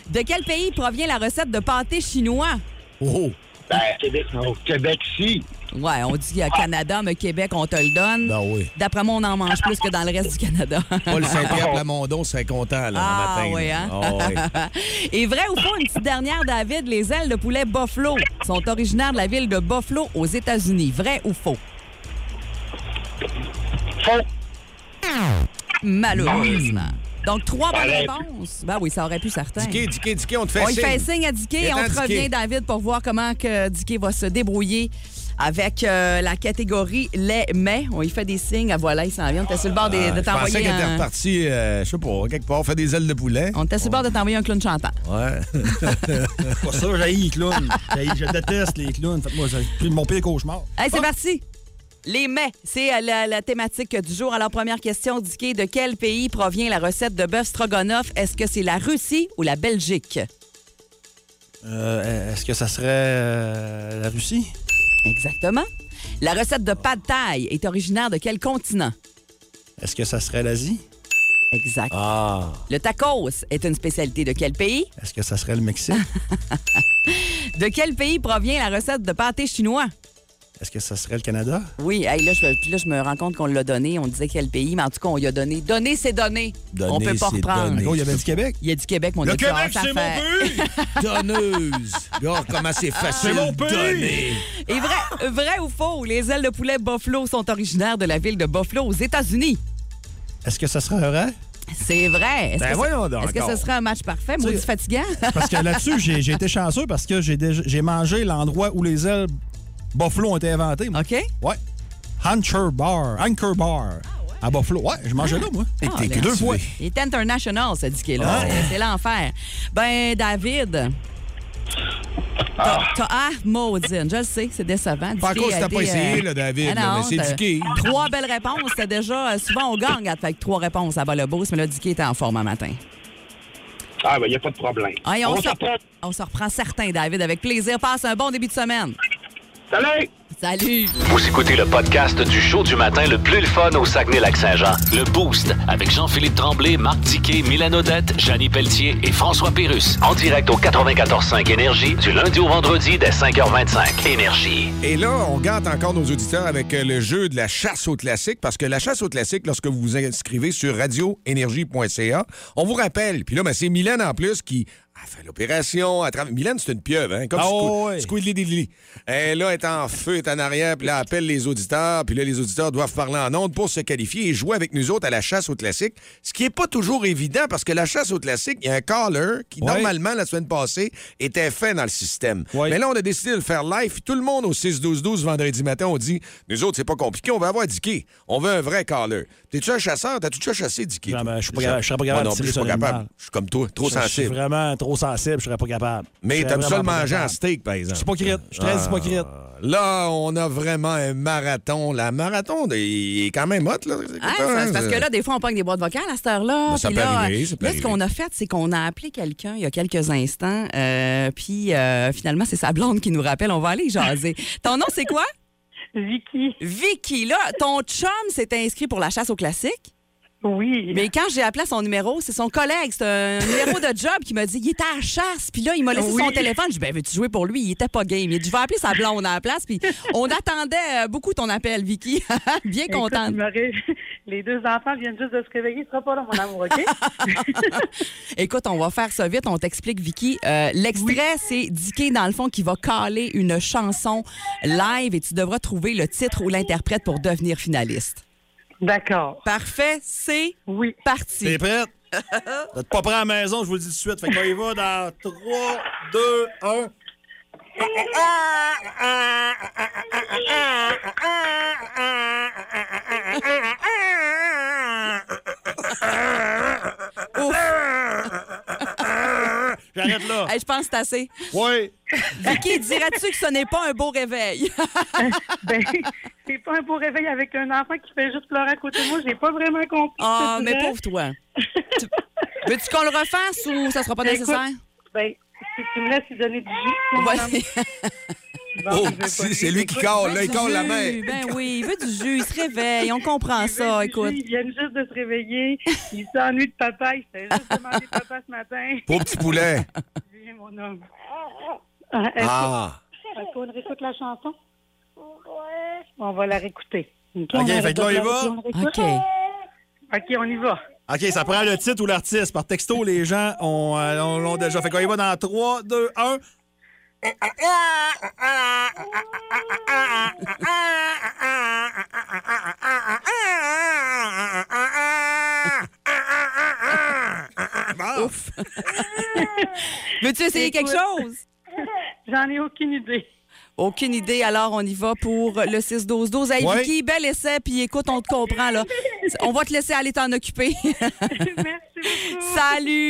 De quel pays provient la recette de pâté chinois? Oh! Ben, Québec, au Québec, si. Ouais, on dit euh, Canada, mais Québec, on te le donne. Ben oui. D'après moi, on en mange plus que dans le reste du Canada. Paul Saint-Pierre *laughs* Plamondon serait content, là, Ah, le matin. oui, là. hein? Ah, oui. *laughs* Et vrai ou faux, une petite dernière, David, les ailes de poulet Buffalo sont originaires de la ville de Buffalo aux États-Unis. Vrai ou faux? Faux. Malheureusement. Donc, trois bonnes réponses. Ben oui, ça aurait pu certains. Dicky, Dicky, Dicky, on te fait On y signe. fait signe à Dicky. Viens-t'en, On te revient, David, pour voir comment que Dicky va se débrouiller avec euh, la catégorie les mets. On y fait des signes. Ah, voilà, il s'en vient. On était sur le bord des- Ah, de je pensais t'envoyer qu'elle était un... repartie, euh, je sais pas, quelque part, fait des ailes de poulet. On était sur le bord de t'envoyer un clown chantant. Ouais. *laughs* Pas ça, j'ai les clowns. Je déteste les clowns. Faites-moi, c'est mon pire cauchemar. Hey, c'est parti! Les mets, c'est euh, la, la thématique du jour. Alors, première question, Dicky, de quel pays provient la recette de bœuf stroganoff? Est-ce que c'est la Russie ou la Belgique? Euh, Est-ce que ça serait euh, la Russie? Exactement. La recette de pad thai est originaire de quel continent? Est-ce que ça serait l'Asie? Exact. Ah. Le tacos est une spécialité de quel pays? Est-ce que ça serait le Mexique? *laughs* De quel pays provient la recette de pâté chinois? Est-ce que ça serait le Canada? Oui, hey, là, je, puis là, je me rends compte qu'on l'a donné. On disait quel pays, mais en tout cas, on y a donné. Donner, c'est donner. Donner, on peut pas reprendre. Oh, il y avait du Québec? Il y a du Québec, mon Le Québec, c'est mon pays! *laughs* Donneuse! Regarde comment c'est facile C'est mon de pays! donner. Et vrai, vrai ou faux, les ailes de poulet Buffalo sont originaires de la ville de Buffalo aux États-Unis. Est-ce que ça serait vrai? C'est vrai. Est-ce Ben que, donc est-ce que ce serait un match parfait? Maudit fatigant? Parce que là-dessus, j'ai été chanceux parce que j'ai déjà- j'ai mangé l'endroit où les ailes Buffalo ont été inventées. moi. OK? Ouais. Anchor Bar. Anchor Bar. À Buffalo. Ouais, je mangeais là, moi. Et Ah, t'es là. que Deux tu fois. Il est international, ce dit là Ah. C'est- C'est l'enfer. Ben, David. T'as, t'as- ah, maudine, je le sais, c'est décevant. Pas encore si a t'as été, pas essayé, euh, là, David, ah là, non, mais c'est t'as- Dicky. Trois belles réponses. C'était déjà, euh, souvent, on gagne avec trois réponses à bas le boost, mais là, Dicky était en forme un matin. Ah, ben, il n'y a pas de problème. Hey, on, on se, s'apprend. on se reprend certain, David, avec plaisir. Passe un bon début de semaine. Salut! Salut! Vous écoutez le podcast du show du matin le plus le fun au Saguenay-Lac-Saint-Jean. Le Boost avec Jean-Philippe Tremblay, Marc Diquet, Milan Odette, Janine Pelletier et François Pérus. En direct au 94.5 Énergie du lundi au vendredi dès 5h25. Énergie. Et là, on gâte encore nos auditeurs avec euh, le jeu de la chasse au classique, parce que la chasse au classique, lorsque vous vous inscrivez sur radioénergie.ca, on vous rappelle, puis là, ben, c'est Mylène en plus qui fait l'opération. à travers- Mylène, c'est une pieuvre, hein? Comme Ah, Squid- ouais. Squidly. Elle là, est en feu, est en arrière, puis là, elle appelle les auditeurs, puis là, les auditeurs doivent parler en ondes pour se qualifier et jouer avec nous autres à la chasse au classique, ce qui est pas toujours évident, parce que la chasse au classique, il y a un caller qui, normalement, la semaine passée, était fait dans le système. Mais là, on a décidé de le faire live. Tout le monde au 6-12-12 vendredi matin, on dit Nous autres, c'est pas compliqué, on va avoir Dicky. On veut un vrai caller. T'es-tu un chasseur? T'as-tu déjà chassé Dicky Non, ben, je suis pas pas capable non de plus, je suis comme toi, trop Je- Je suis sensible. vraiment trop sensible, je serais pas capable. Mais t'aimes ça le manger en steak, par exemple. Je suis hypocrite. Je suis très Ah. hypocrite. Là, on a vraiment un marathon. La marathon, il est quand même hot, là. Ah, parce que là, des fois, on pogne des boîtes vocales à cette heure-là. Ben, ça Puis peut là, arriver, ça peut là, ce qu'on a fait, c'est qu'on a appelé quelqu'un il y a quelques instants. euh, puis euh, finalement, c'est sa blonde qui nous rappelle. On va aller jaser. *laughs* Ton nom, c'est quoi? Vicky, Vicky. Là, ton chum s'est inscrit pour la chasse au classique. Oui. Mais quand j'ai appelé à son numéro, c'est son collègue, c'est un *laughs* numéro de job qui m'a dit il était à la chasse. Puis là, il m'a laissé Oui. son téléphone. Je dis ben, veux-tu jouer pour lui? Il était pas game. Il dit je vais appeler sa blonde à la place. Puis on *laughs* attendait euh, beaucoup ton appel, Vicky. *laughs* Bien Écoute, contente. Les deux enfants viennent juste de se réveiller. Ce sera pas là, mon amour, OK? Écoute, on va faire ça vite. On t'explique, Vicky. Euh, L'extrait, c'est Dicky, dans le fond, qui va caler une chanson live et tu devras trouver le titre ou l'interprète pour devenir finaliste. D'accord. Parfait, c'est Oui. parti. T'es prête? *laughs* T'es pas prêt à la maison, je vous le dis tout de suite. Fait qu'on y va dans 3, 2, 1. J'arrête là. Hey, je pense que c'est assez. Oui. Vicky, dirais-tu que ce n'est pas un beau réveil? *laughs* Ben, c'est pas un beau réveil avec un enfant qui fait juste pleurer à côté de moi. J'ai pas vraiment compris. Ah, mais pauvre toi. *laughs* Tu- Veux-tu qu'on le refasse ou ça sera pas Écoute, nécessaire? Ben, si tu me laisses lui donner du jus, *laughs* Ouais. Oh, c'est lui- qui colle, là, il colle la main. Ben oui, il veut du jus, il se *laughs* réveille, on comprend il ça, écoute. jus, Ils viennent juste de se réveiller. Ils s'ennuient de papa. Il fait juste demander papa ce matin. Pauvre petit poulet. *laughs* Viens, mon homme. Ah, Est-ce Ah. est-ce qu'on réécoute la chanson? On va la réécouter. OK, OK, on fait que là, de il va? OK. OK, on y va. OK, ça prend le titre ou l'artiste. Par texto, les gens ont, euh, l'ont- l'ont déjà fait. Quand il va dans 3, 2, 1. Ouf. *laughs* Veux-tu essayer quelque chose? *laughs* J'en ai aucune idée. Aucune idée, alors on y va pour le 6-12-12. Hey, Ouais. Vicky, bel essai, puis écoute, on te comprend, là. *laughs* On va te laisser aller t'en occuper. Merci beaucoup. Salut!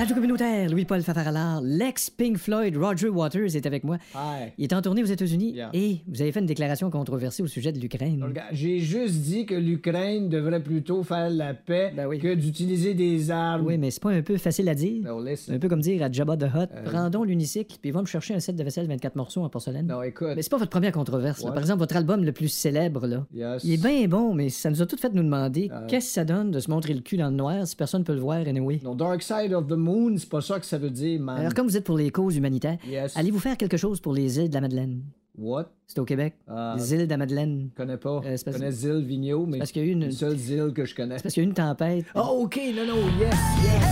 Radio communautaire, Louis-Paul Fafaralard, l'ex-Pink Floyd Roger Waters est avec moi. Hi. Il est en tournée aux États-Unis Yeah. et vous avez fait une déclaration controversée au sujet de l'Ukraine. J'ai juste dit que l'Ukraine devrait plutôt faire la paix Ben oui. que d'utiliser des armes. Oui, mais c'est pas un peu facile à dire. C'est listen. un peu comme dire à Jabba the Hutt, Euh. prends l'unicycle puis va me chercher un set de vaisselle 24 morceaux en porcelaine. Non, écoute. Mais c'est pas votre première controverse. Par exemple, votre album le plus célèbre, là. Yes. Il est bien bon, mais ça nous a tout fait nous demander Euh. qu'est-ce que ça donne de se montrer le cul dans le noir si personne peut le voir anyway. Non, Dark Side of the Moon, c'est pas ça que ça veut dire, man. Alors, comme vous êtes pour les causes humanitaires, Yes. allez-vous faire quelque chose pour les îles de la Madeleine? What? C'est au Québec. Ah, Les îles de la Madeleine. je connais pas. Euh, je connais Zil Vigneault, mais parce qu'il y a eu une- une seule Zil que je connais. C'est parce qu'il y a eu une tempête. Oh, OK, non, non, yes, yes.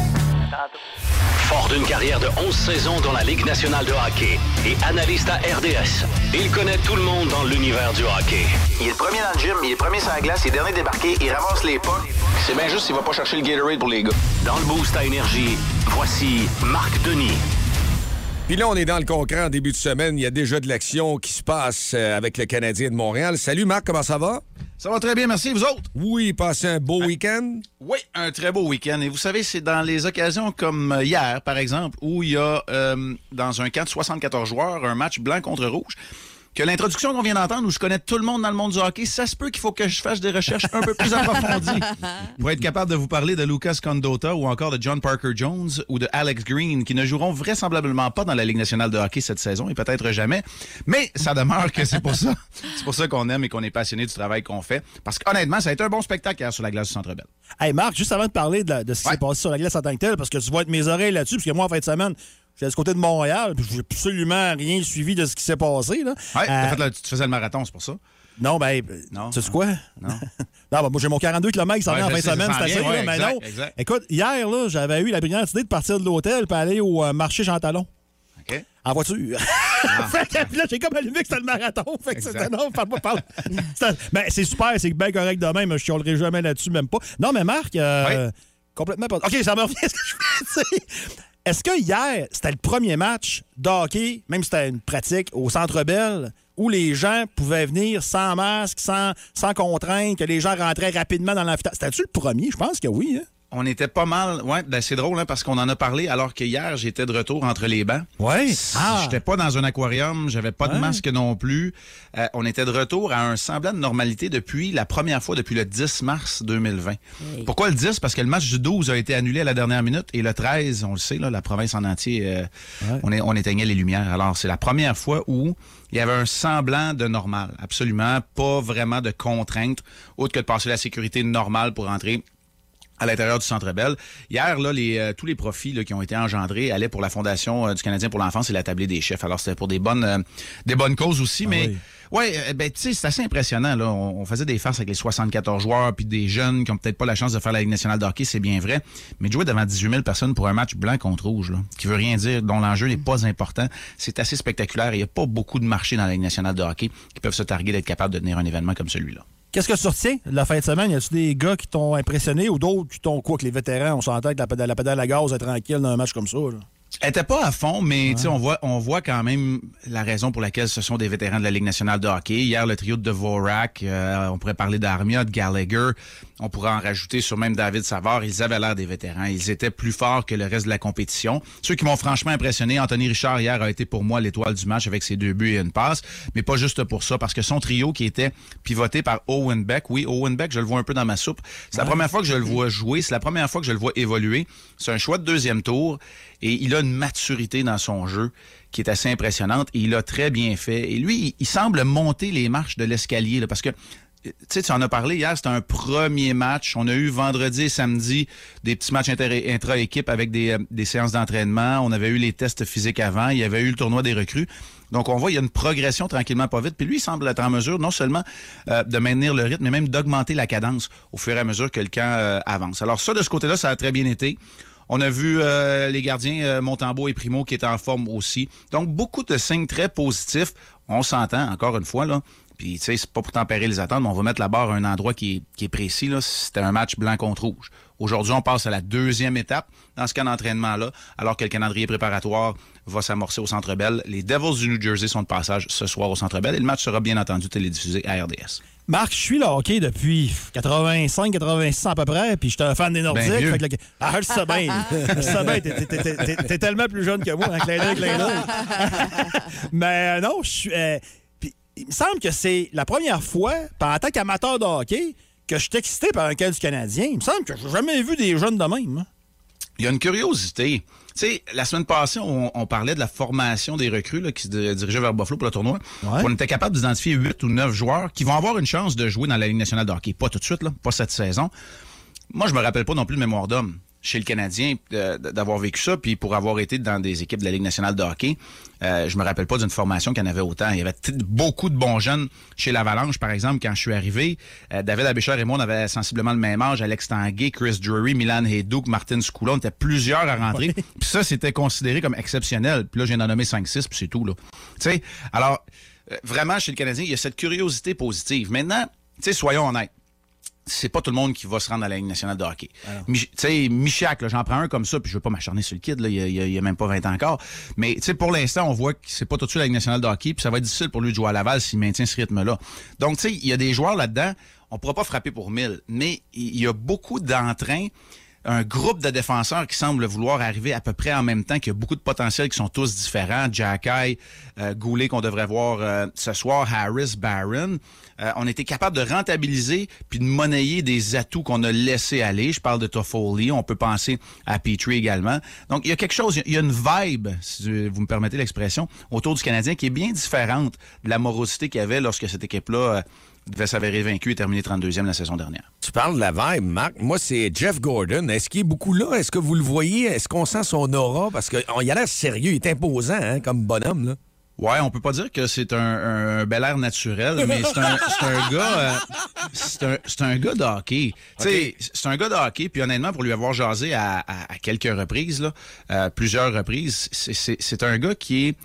Fort d'une carrière de 11 saisons dans la Ligue nationale de hockey et analyste à RDS, il connaît tout le monde dans l'univers du hockey. Il est le premier dans le gym, il est le premier sur la glace, il est dernier débarqué, il ramasse les pas. C'est bien juste s'il va pas chercher le Gatorade pour les gars. Dans le boost à énergie, voici Marc Denis. Puis là, on est dans le concret en début de semaine. Il y a déjà de l'action qui se passe euh, avec le Canadien de Montréal. Salut Marc, comment ça va? Ça va très bien, merci. Vous autres? Oui, passez un beau week-end. Oui, un très beau week-end. Et vous savez, c'est dans les occasions comme euh, hier, par exemple, où il y a, euh, dans un camp de 74 joueurs, un match blanc contre rouge, que l'introduction qu'on vient d'entendre, où je connais tout le monde dans le monde du hockey, ça se peut qu'il faut que je fasse des recherches un peu plus approfondies *laughs* pour être capable de vous parler de Lucas Condotta ou encore de John Parker Jones ou de Alex Green, qui ne joueront vraisemblablement pas dans la Ligue nationale de hockey cette saison et peut-être jamais. Mais ça demeure que c'est pour ça. C'est pour ça qu'on aime et qu'on est passionné du travail qu'on fait. Parce qu'honnêtement, ça a été un bon spectacle hier sur la glace du Centre Bell. Hey Marc, juste avant de parler de, la- de ce qui Ouais. s'est passé sur la glace en tant que tel, parce que tu vas être mes oreilles là-dessus, parce que moi, en fin de semaine, j'étais du côté de Montréal, puis j'ai absolument rien suivi de ce qui s'est passé. Là. Ouais, Euh, fait tu faisais le marathon, c'est pour ça? Non, ben, Non. tu sais quoi? Non. *laughs* non, ben, moi, j'ai mon 42 km qui s'en vient en je fin de sais, ça semaine, s'en c'est assez, ouais, mais non. exact. Écoute, hier, là, j'avais eu la brillante idée de partir de l'hôtel puis aller au euh, marché Jean Talon. OK. En voiture. *laughs* Fait que, puis là, j'ai comme allumé que c'était le marathon. Fait que c'était non, parle pas, parle. Ben, c'est super, c'est bien correct de même. Je chialerai jamais là-dessus, même pas. Non, mais Marc, euh, complètement pas. OK, ça me revient ce que je dire. Est-ce que hier, c'était le premier match de hockey, même si c'était une pratique au Centre Bell, où les gens pouvaient venir sans masque, sans, sans contrainte, que les gens rentraient rapidement dans l'amphithéâtre? C'était-tu le premier? Je pense que oui. Hein? On était pas mal. Ouais, ben, c'est drôle, hein, parce qu'on en a parlé alors que hier, j'étais de retour entre les bancs. Oui. Ah. J'étais pas dans un aquarium, j'avais pas de Ouais. masque non plus. Euh, on était de retour à un semblant de normalité depuis la première fois depuis le 10 mars 2020. Pourquoi le 10? Parce que le match du 12 a été annulé à la dernière minute et le 13, on le sait, là, la province en entier, euh, on, est, on éteignait les lumières. Alors, c'est la première fois où il y avait un semblant de normal. Absolument pas vraiment de contraintes, autre que de passer la sécurité normale pour entrer à l'intérieur du Centre Bell. Hier, là, les, euh, tous les profits là, qui ont été engendrés allaient pour la Fondation euh, du Canadien pour l'enfance et la tablée des chefs. Alors, c'était pour des bonnes, euh, des bonnes causes aussi, mais... oui. Ouais, euh, ben tu sais, c'est assez impressionnant là. On, on faisait des farces avec les 74 joueurs puis des jeunes qui ont peut-être pas la chance de faire la Ligue nationale de hockey, c'est bien vrai, mais de jouer devant 18 000 personnes pour un match blanc contre rouge là, qui veut rien dire, dont l'enjeu n'est pas important, c'est assez spectaculaire. Il y a pas beaucoup de marchés dans la Ligue nationale de hockey qui peuvent se targuer d'être capables de tenir un événement comme celui-là. Qu'est-ce que tu retiens de la fin de semaine? Y a-tu des gars qui t'ont impressionné ou d'autres qui t'ont quoi que les vétérans, on s'entend que la pédale, la pédale à gaz est tranquille dans un match comme ça? là? Elle était pas à fond, mais on voit, on voit quand même la raison pour laquelle ce sont des vétérans de la Ligue nationale de hockey. Hier, le trio de Dvorak, euh, on pourrait parler d'Armia, de Gallagher, on pourrait en rajouter sur même David Savard. Ils avaient l'air des vétérans. Ils étaient plus forts que le reste de la compétition. Ceux qui m'ont franchement impressionné, Anthony Richard hier a été pour moi l'étoile du match avec ses deux buts et une passe, mais pas juste pour ça, parce que son trio qui était pivoté par Owen Beck, oui, Owen Beck, je le vois un peu dans ma soupe. C'est la première fois que je le vois jouer, c'est la première fois que je le vois évoluer. C'est un choix de deuxième tour et il a une maturité dans son jeu qui est assez impressionnante et il a très bien fait. Et lui, il, semble monter les marches de l'escalier là, parce que sais, tu en as parlé hier, c'était un premier match. On a eu vendredi et samedi des petits matchs intra-équipe avec des, euh, des séances d'entraînement. On avait eu les tests physiques avant. Il y avait eu le tournoi des recrues. Donc, on voit, il y a une progression tranquillement, pas vite. Puis lui, il semble être en mesure non seulement euh, de maintenir le rythme, mais même d'augmenter la cadence au fur et à mesure que le camp euh, avance. Alors ça, de ce côté-là, ça a très bien été. On a vu les gardiens Montembeau et Primo qui étaient en forme aussi. Donc, beaucoup de signes très positifs. On s'entend, encore une fois, là. Puis, tu sais, c'est pas pour tempérer les attentes, mais on va mettre la barre à un endroit qui est, qui est précis. Là. C'était un match blanc contre rouge. Aujourd'hui, on passe à la deuxième étape dans ce camp d'entraînement-là, alors que le calendrier préparatoire va s'amorcer au Centre Bell. Les Devils du New Jersey sont de passage ce soir au Centre Bell et le match sera bien entendu télédiffusé à RDS. Marc, je suis le hockey depuis 85, 86 à peu près, puis j'étais un fan des Nordiques. Ben vieux. fait que le- Ah, je sais *laughs* bien. Je sais bien, t'es- t'es- t'es- t'es- t'es tellement plus jeune que moi, hein, clin d'œil, clin d'œil. *laughs* Mais euh, non, je suis. euh, il me semble que c'est la première fois, par- en tant qu'amateur de hockey, que je suis excité par un cas du Canadien. Il me semble que j'ai jamais vu des jeunes de même. hein. Il y a une curiosité. Tu sais, la semaine passée, on, on parlait de la formation des recrues là, qui se dir- dirigeaient vers Buffalo pour le tournoi. Ouais. On était capable d'identifier 8 ou 9 joueurs qui vont avoir une chance de jouer dans la Ligue nationale de hockey. Pas tout de suite, là, pas cette saison. Moi, je me rappelle pas non plus de mémoire d'homme chez le Canadien euh, d'avoir vécu ça, puis pour avoir été dans des équipes de la Ligue nationale de hockey, euh, je me rappelle pas d'une formation qui en avait autant. Il y avait beaucoup de bons jeunes chez l'Avalanche, par exemple, quand je suis arrivé. Euh, David Abéchard et moi, on avait sensiblement le même âge. Alex Tanguay, Chris Drury, Milan Haydouk, Martin Scoula, on était plusieurs à rentrer. Puis ça, c'était considéré comme exceptionnel. Puis là, j'ai nommé 5-6, puis c'est tout. là. Tu sais, alors, euh, vraiment, chez le Canadien, il y a cette curiosité positive. Maintenant, tu sais, soyons honnêtes c'est pas tout le monde qui va se rendre à la Ligue nationale de hockey. Mich- Tu sais, Michak, là, j'en prends un comme ça, puis je veux pas m'acharner sur le kid, là, il y a, il a- il y a même pas 20 ans encore. Mais tu sais, pour l'instant, on voit que c'est pas tout de suite la Ligue nationale de hockey, puis ça va être difficile pour lui de jouer à Laval s'il maintient ce rythme-là. Donc, tu sais, il y a des joueurs là-dedans, on pourra pas frapper pour 1000, mais il y a beaucoup d'entrain un groupe de défenseurs qui semble vouloir arriver à peu près en même temps, qu'il y a beaucoup de potentiels qui sont tous différents. Jacky, euh, Goulet qu'on devrait voir euh, ce soir, Harris, Barron. Euh, on était capable de rentabiliser puis de monnayer des atouts qu'on a laissés aller. Je parle de Toffoli, on peut penser à Petrie également. Donc, il y a quelque chose, il y a une vibe, si vous me permettez l'expression, autour du Canadien qui est bien différente de la morosité qu'il y avait lorsque cette équipe-là euh, devait s'avérer vaincue et terminer 32e la saison dernière. Tu parles de la vibe, Marc. Moi, c'est Jeff Gordon. Est-ce qu'il est beaucoup là? Est-ce que vous le voyez? Est-ce qu'on sent son aura? Parce qu'il a l'air sérieux, il est imposant hein, comme bonhomme. Là. Ouais, on peut pas dire que c'est un, un bel air naturel, mais c'est un, gars, euh, c'est un, c'est un gars de hockey. C'est un gars de hockey, puis honnêtement, pour lui avoir jasé à, à- à quelques reprises, là, euh, plusieurs reprises, c'est un gars qui est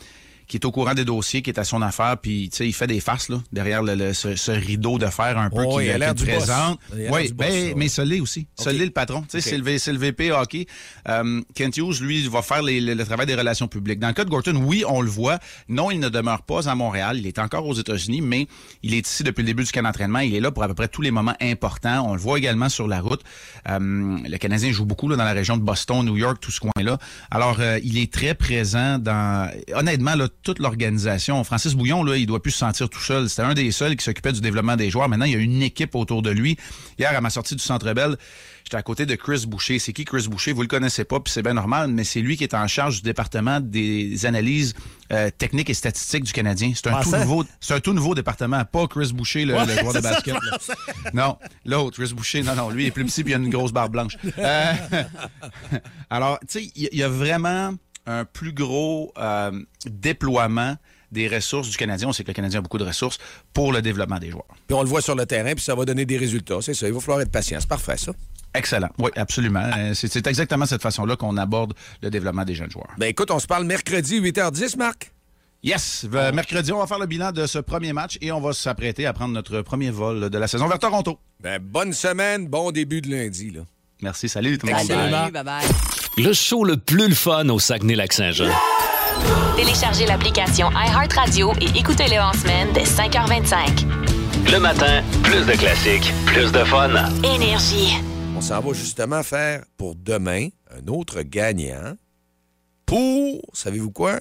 qui est au courant des dossiers, qui est à son affaire, puis tu sais, il fait des farces là, derrière le, le- ce, ce rideau de fer un peu Oh, qui, il du boss. présente. Il Oui, boss, ben, mais ouais. ça l'est aussi. Ça Ok. l'est le patron. Tu sais, c'est le, c'est le VP hockey. Euh, Kent Hughes, lui, va faire les- le, travail des relations publiques. Dans le cas de Gorton, oui, on le voit. Non, il ne demeure pas à Montréal. Il est encore aux États-Unis, mais il est ici depuis le début du camp d'entraînement. Il est là pour à peu près tous les moments importants. On le voit également sur la route. Euh, le Canadien joue beaucoup là, dans la région de Boston, New York, tout ce coin-là. Alors, euh, il est très présent dans, honnêtement, là, toute l'organisation. Francis Bouillon, là, il doit plus se sentir tout seul. C'était un des seuls qui s'occupait du développement des joueurs. Maintenant, il y a une équipe autour de lui. Hier, à ma sortie du Centre Bell, j'étais à côté de Chris Boucher. C'est qui Chris Boucher? Vous le connaissez pas, puis c'est bien normal, mais c'est lui qui est en charge du département des analyses euh, techniques et statistiques du Canadien. C'est un, tout nouveau, c'est un tout nouveau département, pas Chris Boucher, le, le joueur de basket. là. Non, l'autre, Chris Boucher, non, non, lui il est plus petit puis il a une grosse barbe blanche. Euh, *laughs* alors, tu sais, il y, il y a vraiment un plus gros euh, déploiement des ressources du Canadien. On sait que le Canadien a beaucoup de ressources pour le développement des joueurs. Puis on le voit sur le terrain, puis ça va donner des résultats. C'est ça. Il va falloir être patient. C'est parfait, ça. Excellent. Oui, absolument. Euh, C'est c'est exactement cette façon-là qu'on aborde le développement des jeunes joueurs. Ben écoute, on se parle mercredi 8h10, Marc. Yes! Euh, Mercredi, on va faire le bilan de ce premier match et on va s'apprêter à prendre notre premier vol de la saison vers Toronto. Ben, bonne semaine, bon début de lundi. Là. Merci, salut tout le monde. Salut, Bye. bye bye. Le show le plus le fun au Saguenay-Lac-Saint-Jean. Téléchargez l'application iHeartRadio et écoutez-le en semaine dès 5h25. Le matin, plus de classiques, plus de fun. Énergie. On s'en va justement faire pour demain un autre gagnant pour, savez-vous quoi?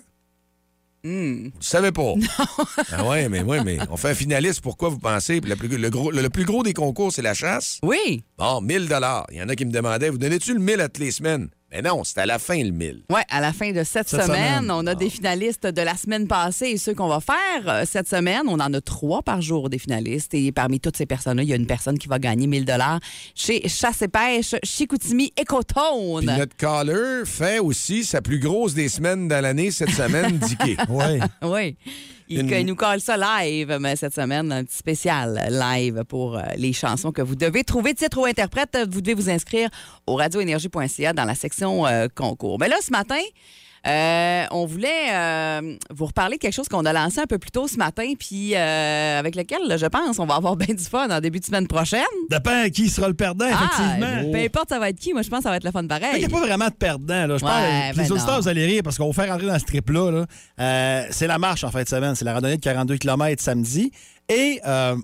Hmm. Vous le savez pas. *laughs* ah ouais, mais ouais, mais on fait un finaliste. Pourquoi vous pensez? Le, plus, le gros- le plus gros des concours, c'est la chasse. Oui. Bon, 1000 dollars. Il y en a qui me demandaient, vous donnez-tu le 1000 à toutes les semaines? Mais non, c'est à la fin le 1000. Oui, à la fin de cette, Cette semaine, semaine. on a des finalistes de la semaine passée et ceux qu'on va faire euh, cette semaine. On en a trois par jour des finalistes et parmi toutes ces personnes-là, il y a une personne qui va gagner 1000 dollars chez Chasse et Pêche Chicoutimi Puis Ecotone. notre caller fait aussi sa plus grosse des semaines dans l'année cette semaine, Dicky. *laughs* Oui. Oui. Il, Une- il nous colle ça live, mais cette semaine, un petit spécial live pour euh, les chansons que vous devez trouver, titre ou interprète. Vous devez vous inscrire au radioénergie.ca dans la section euh, concours. Mais là, ce matin, euh, on voulait euh, vous reparler de quelque chose qu'on a lancé un peu plus tôt ce matin, puis euh, avec lequel, là, je pense, on va avoir *laughs* bien du fun en début de semaine prochaine. Dépend qui sera le perdant, effectivement. Ah, peu importe ça va être qui, moi je pense que ça va être le fun Il pareil. n'y a pas vraiment de perdant. Là. Je Ouais, pense, ben les auditeurs, vous allez rire parce qu'on va vous faire rentrer dans ce trip-là. là. C'est la marche en fin de semaine. C'est la randonnée de 42 km samedi. Et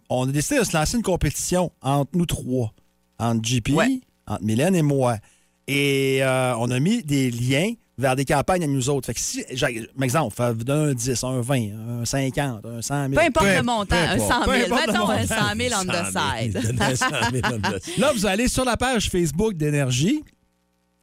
on a décidé de se lancer une compétition entre nous trois. Entre JP, entre Mylène et moi. Et euh, on a mis des liens vers des campagnes à nous autres. Fait que si, exemple, fait vous donner un 10, un 20, un 50, un 100 000. Peu importe Peu- le montant, un importe. 100 Peu 000. importe le Mettons un montant. 100 000 on the side. Là, vous allez sur la page Facebook d'Énergie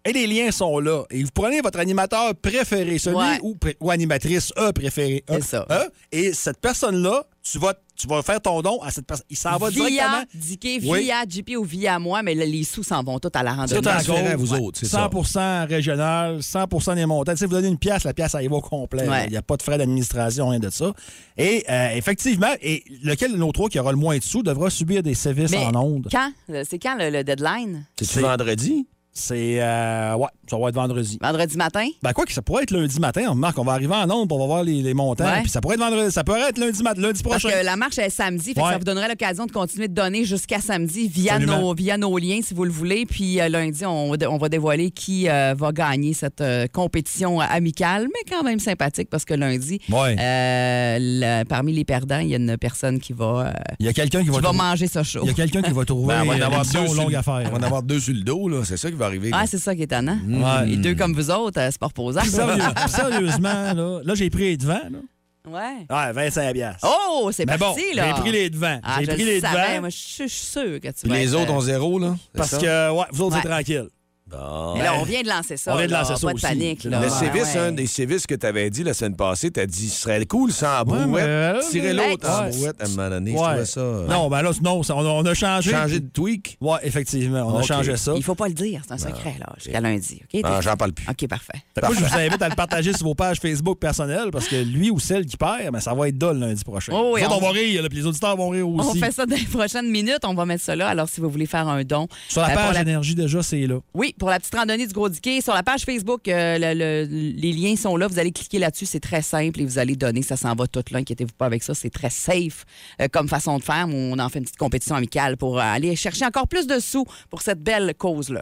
et les liens sont là. Et vous prenez votre animateur préféré, celui Ouais. ou, pré- ou animatrice E préférée. E, ça. E, et cette personne-là, tu vas, tu vas faire ton don à cette personne. Il s'en va directement. via Dicky, Oui. via JP ou via moi, mais là, les sous s'en vont tous à la randonnée. Tout à vous ouais. autres, c'est ça. 100 régional, 100% des montants. Sais, vous donnez une pièce, la pièce arrive au complet. Ouais. Il n'y a pas de frais d'administration, rien de ça. Et euh, effectivement, et lequel de nos trois qui aura le moins de sous devra subir des sévices Mais en ondes? Quand? C'est quand le, le deadline? C'est-tu vendredi? C'est. euh, ouais, ça va être vendredi. Vendredi matin? Ben quoi que ça pourrait être lundi matin, on remarque, on va arriver en puis on va voir les, les montants. Ouais. Puis ça pourrait être vendredi, ça pourrait être lundi matin, lundi Parce prochain. que la marche est samedi, fait que Ouais. ça vous donnerait l'occasion de continuer de donner jusqu'à samedi via nos, via nos liens, si vous le voulez. Puis euh, lundi, on, on va dévoiler qui euh, va gagner cette euh, compétition amicale, mais quand même sympathique parce que lundi, Ouais. euh, le- parmi les perdants, il y a une personne qui va, euh, Il y a quelqu'un qui qui va, manger ça chaud. Il y a quelqu'un qui va *laughs* trouver Ben, on va en avoir l'émission deux longue affaire. On va en avoir deux sur le dos, là. C'est ça qui va arriver. Ah, c'est ça qui est étonnant. Ouais. Et deux comme vous autres, euh, c'est pas reposable. Sérieux- *laughs* sérieusement, là, là j'ai pris les devants. Là. Ouais. Ouais, 25 piastres. Oh, c'est Mais parti, bon, là. j'ai pris les devants. Ah, j'ai pris le les savais. devants. Moi, je suis sûre que tu Puis vas les être, autres euh, ont zéro, là. Parce ça? que, ouais, vous autres, Ouais. c'est tranquille. Bon. Mais là, on vient de lancer ça. On vient de là. lancer ça Pas de aussi. panique, là. Le Ouais, sévice, ouais. un des sévices que tu avais dit la semaine passée, tu as dit ce serait cool sans brouette. mais, euh, Tirer l'autre en ouais. brouette à un moment donné. Je Ouais. ça. euh, Non, ben là, non, ça- on, a- on a changé. Changer de tweak. Ouais, effectivement, on a changé ça. Il faut pas le dire, c'est un secret, là, jusqu'à lundi. OK? Ah, j'en parle plus. OK, parfait. Moi, je vous invite à le partager sur vos pages Facebook personnelles parce que lui ou celle qui perd, ben, ça va être dole lundi prochain. Oh oui, on- on... va rire, là, puis les auditeurs vont rire aussi. On fait ça dans les prochaines minutes. On va mettre ça là. Alors, si vous voulez faire un don. Sur la pour page énergie, déjà, c'est là. Oui, pour la petite randonnée du Gros Diquet, sur la page Facebook, euh, le- le- les liens sont là. Vous allez cliquer là-dessus. C'est très simple et vous allez donner. Ça s'en va tout là. Inquiétez-vous pas avec ça. C'est très safe euh, comme façon de faire. On en fait une petite compétition amicale pour euh, aller chercher encore plus de sous pour cette belle cause-là.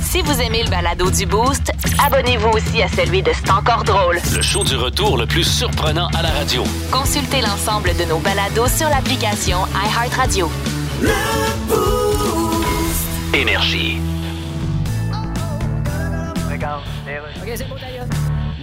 Si vous aimez le balado du Boost, abonnez-vous aussi à celui de C'est encore drôle. Le show du retour le plus surprenant à la radio. Consultez l'ensemble de nos balados sur l'application iHeartRadio. Énergie. Bon, d'ailleurs.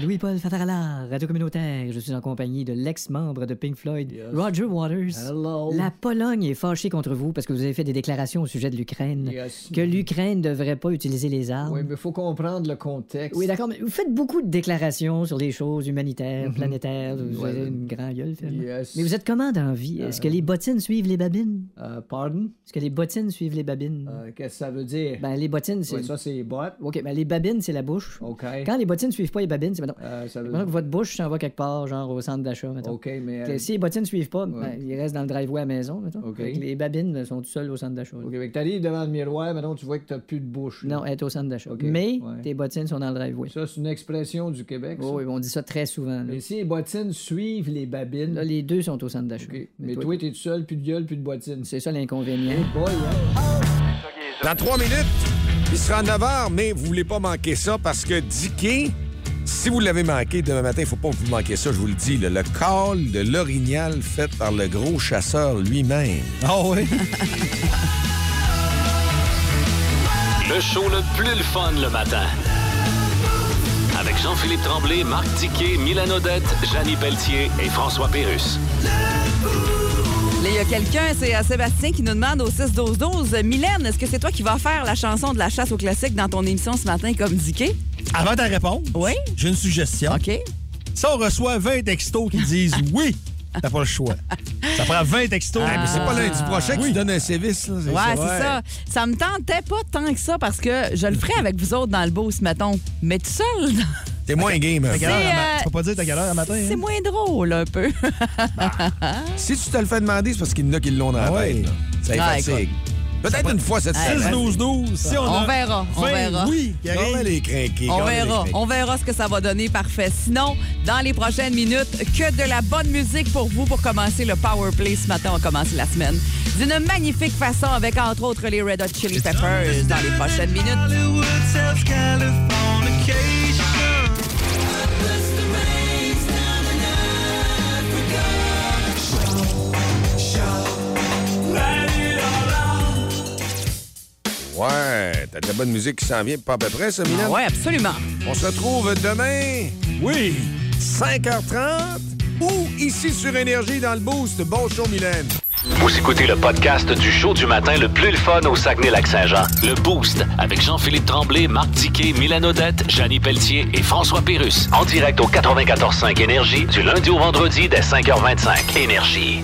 Louis-Paul Fatarala, Radio Communautaire. Je suis en compagnie de l'ex-membre de Pink Floyd, Roger Waters. Hello. La Pologne est fâchée contre vous parce que vous avez fait des déclarations au sujet de l'Ukraine. Yes. Que l'Ukraine ne devrait pas utiliser les armes. Oui, mais il faut comprendre le contexte. Oui, d'accord, mais vous faites beaucoup de déclarations sur les choses humanitaires, Mhm. planétaires. Vous Ouais. avez une grande gueule. Yes. Mais vous êtes comment dans la vie? Est-ce que les bottines suivent les babines? Euh, pardon? Est-ce que les bottines suivent les babines? Euh, Qu'est-ce que ça veut dire? Ben, les bottines, c'est. Ouais, ça, c'est bottes. OK, ben, les babines, c'est la bouche. OK. Quand les bottines suivent pas les babines, c'est Euh, ça veut Maintenant que votre bouche s'en va quelque part, genre au centre d'achat, mettons. OK, mais... Euh, si les bottines ne suivent pas, Ouais. ben, ils restent dans le driveway à la maison, mettons. Les babines sont tout seules au centre d'achat. OK, mais que t'arrives devant le miroir, maintenant, tu vois que t'as plus de bouche. là. Non, elle est au centre d'achat. OK, Mais ouais. tes bottines sont dans le driveway. Ça, c'est une expression du Québec, ça. Oh, oui, on dit ça très souvent. là. Mais si les bottines suivent les babines... Là, les deux sont au centre d'achat. OK, mais toi, t'es tout seul, plus de gueule, plus de bottines. C'est ça l'inconvénient. Hey boy, hein? Dans trois minutes, Il sera à 9 h, mais vous voulez pas manquer ça parce que Dicky, si vous l'avez manqué demain matin, il faut pas que vous manquez ça, je vous le dis. là, le call de l'orignal fait par le gros chasseur lui-même. Ah oui? *laughs* Le show le plus le fun le matin. Avec Jean-Philippe Tremblay, Marc Tiquet, Milan Odette, Janine Pelletier et François Pérus. Là, il y a quelqu'un, c'est euh, Sébastien, qui nous demande au 6-12-12. Mylène, est-ce que c'est toi qui vas faire la chanson de la chasse au classique dans ton émission ce matin comme Dicky? Avant ta réponse, Oui. j'ai une suggestion. OK. Si on reçoit 20 textos qui disent *laughs* oui, t'as pas le choix. Ça prend 20 textos. Ah, mais c'est pas lundi prochain que tu donnes un service. Là, Ouais, c'est ça. Ça me tentait pas tant que ça parce que je le ferais avec vous autres dans le boost, mettons. Mais tout seul, T'es moins game. C'est, euh, Tu peux pas dire t'as quelle heure à matin? c'est hein? moins drôle un peu. *laughs* Si tu te le fais demander, c'est parce qu'il y en a qui l'ont dans la Ah ouais. tête. là. Ça Ah, fatigue. Peut-être une fois cette semaine. 6-12-12. Si on, On a verra, on 20 verra. Oui, On arrive. les craquer. On verra. On verra ce que ça va donner. Parfait. Sinon, dans les prochaines minutes, que de la bonne musique pour vous pour commencer le Power Play. Ce matin, on commence la semaine d'une magnifique façon avec, entre autres, les Red Hot Chili Peppers dans les prochaines minutes. Ouais, t'as de la bonne musique qui s'en vient, pas à peu près, ça, Milan? Oui, absolument. On se retrouve demain, Oui. 5h30, ou ici sur Énergie dans le Boost. Bon show, Mylène. Vous écoutez le podcast du show du matin le plus le fun au Saguenay-Lac-Saint-Jean. Le Boost avec Jean-Philippe Tremblay, Marc Tiquet, Milan Odette, Janine Pelletier et François Pérus. En direct au 94.5 Énergie du lundi au vendredi dès 5h25. Énergie.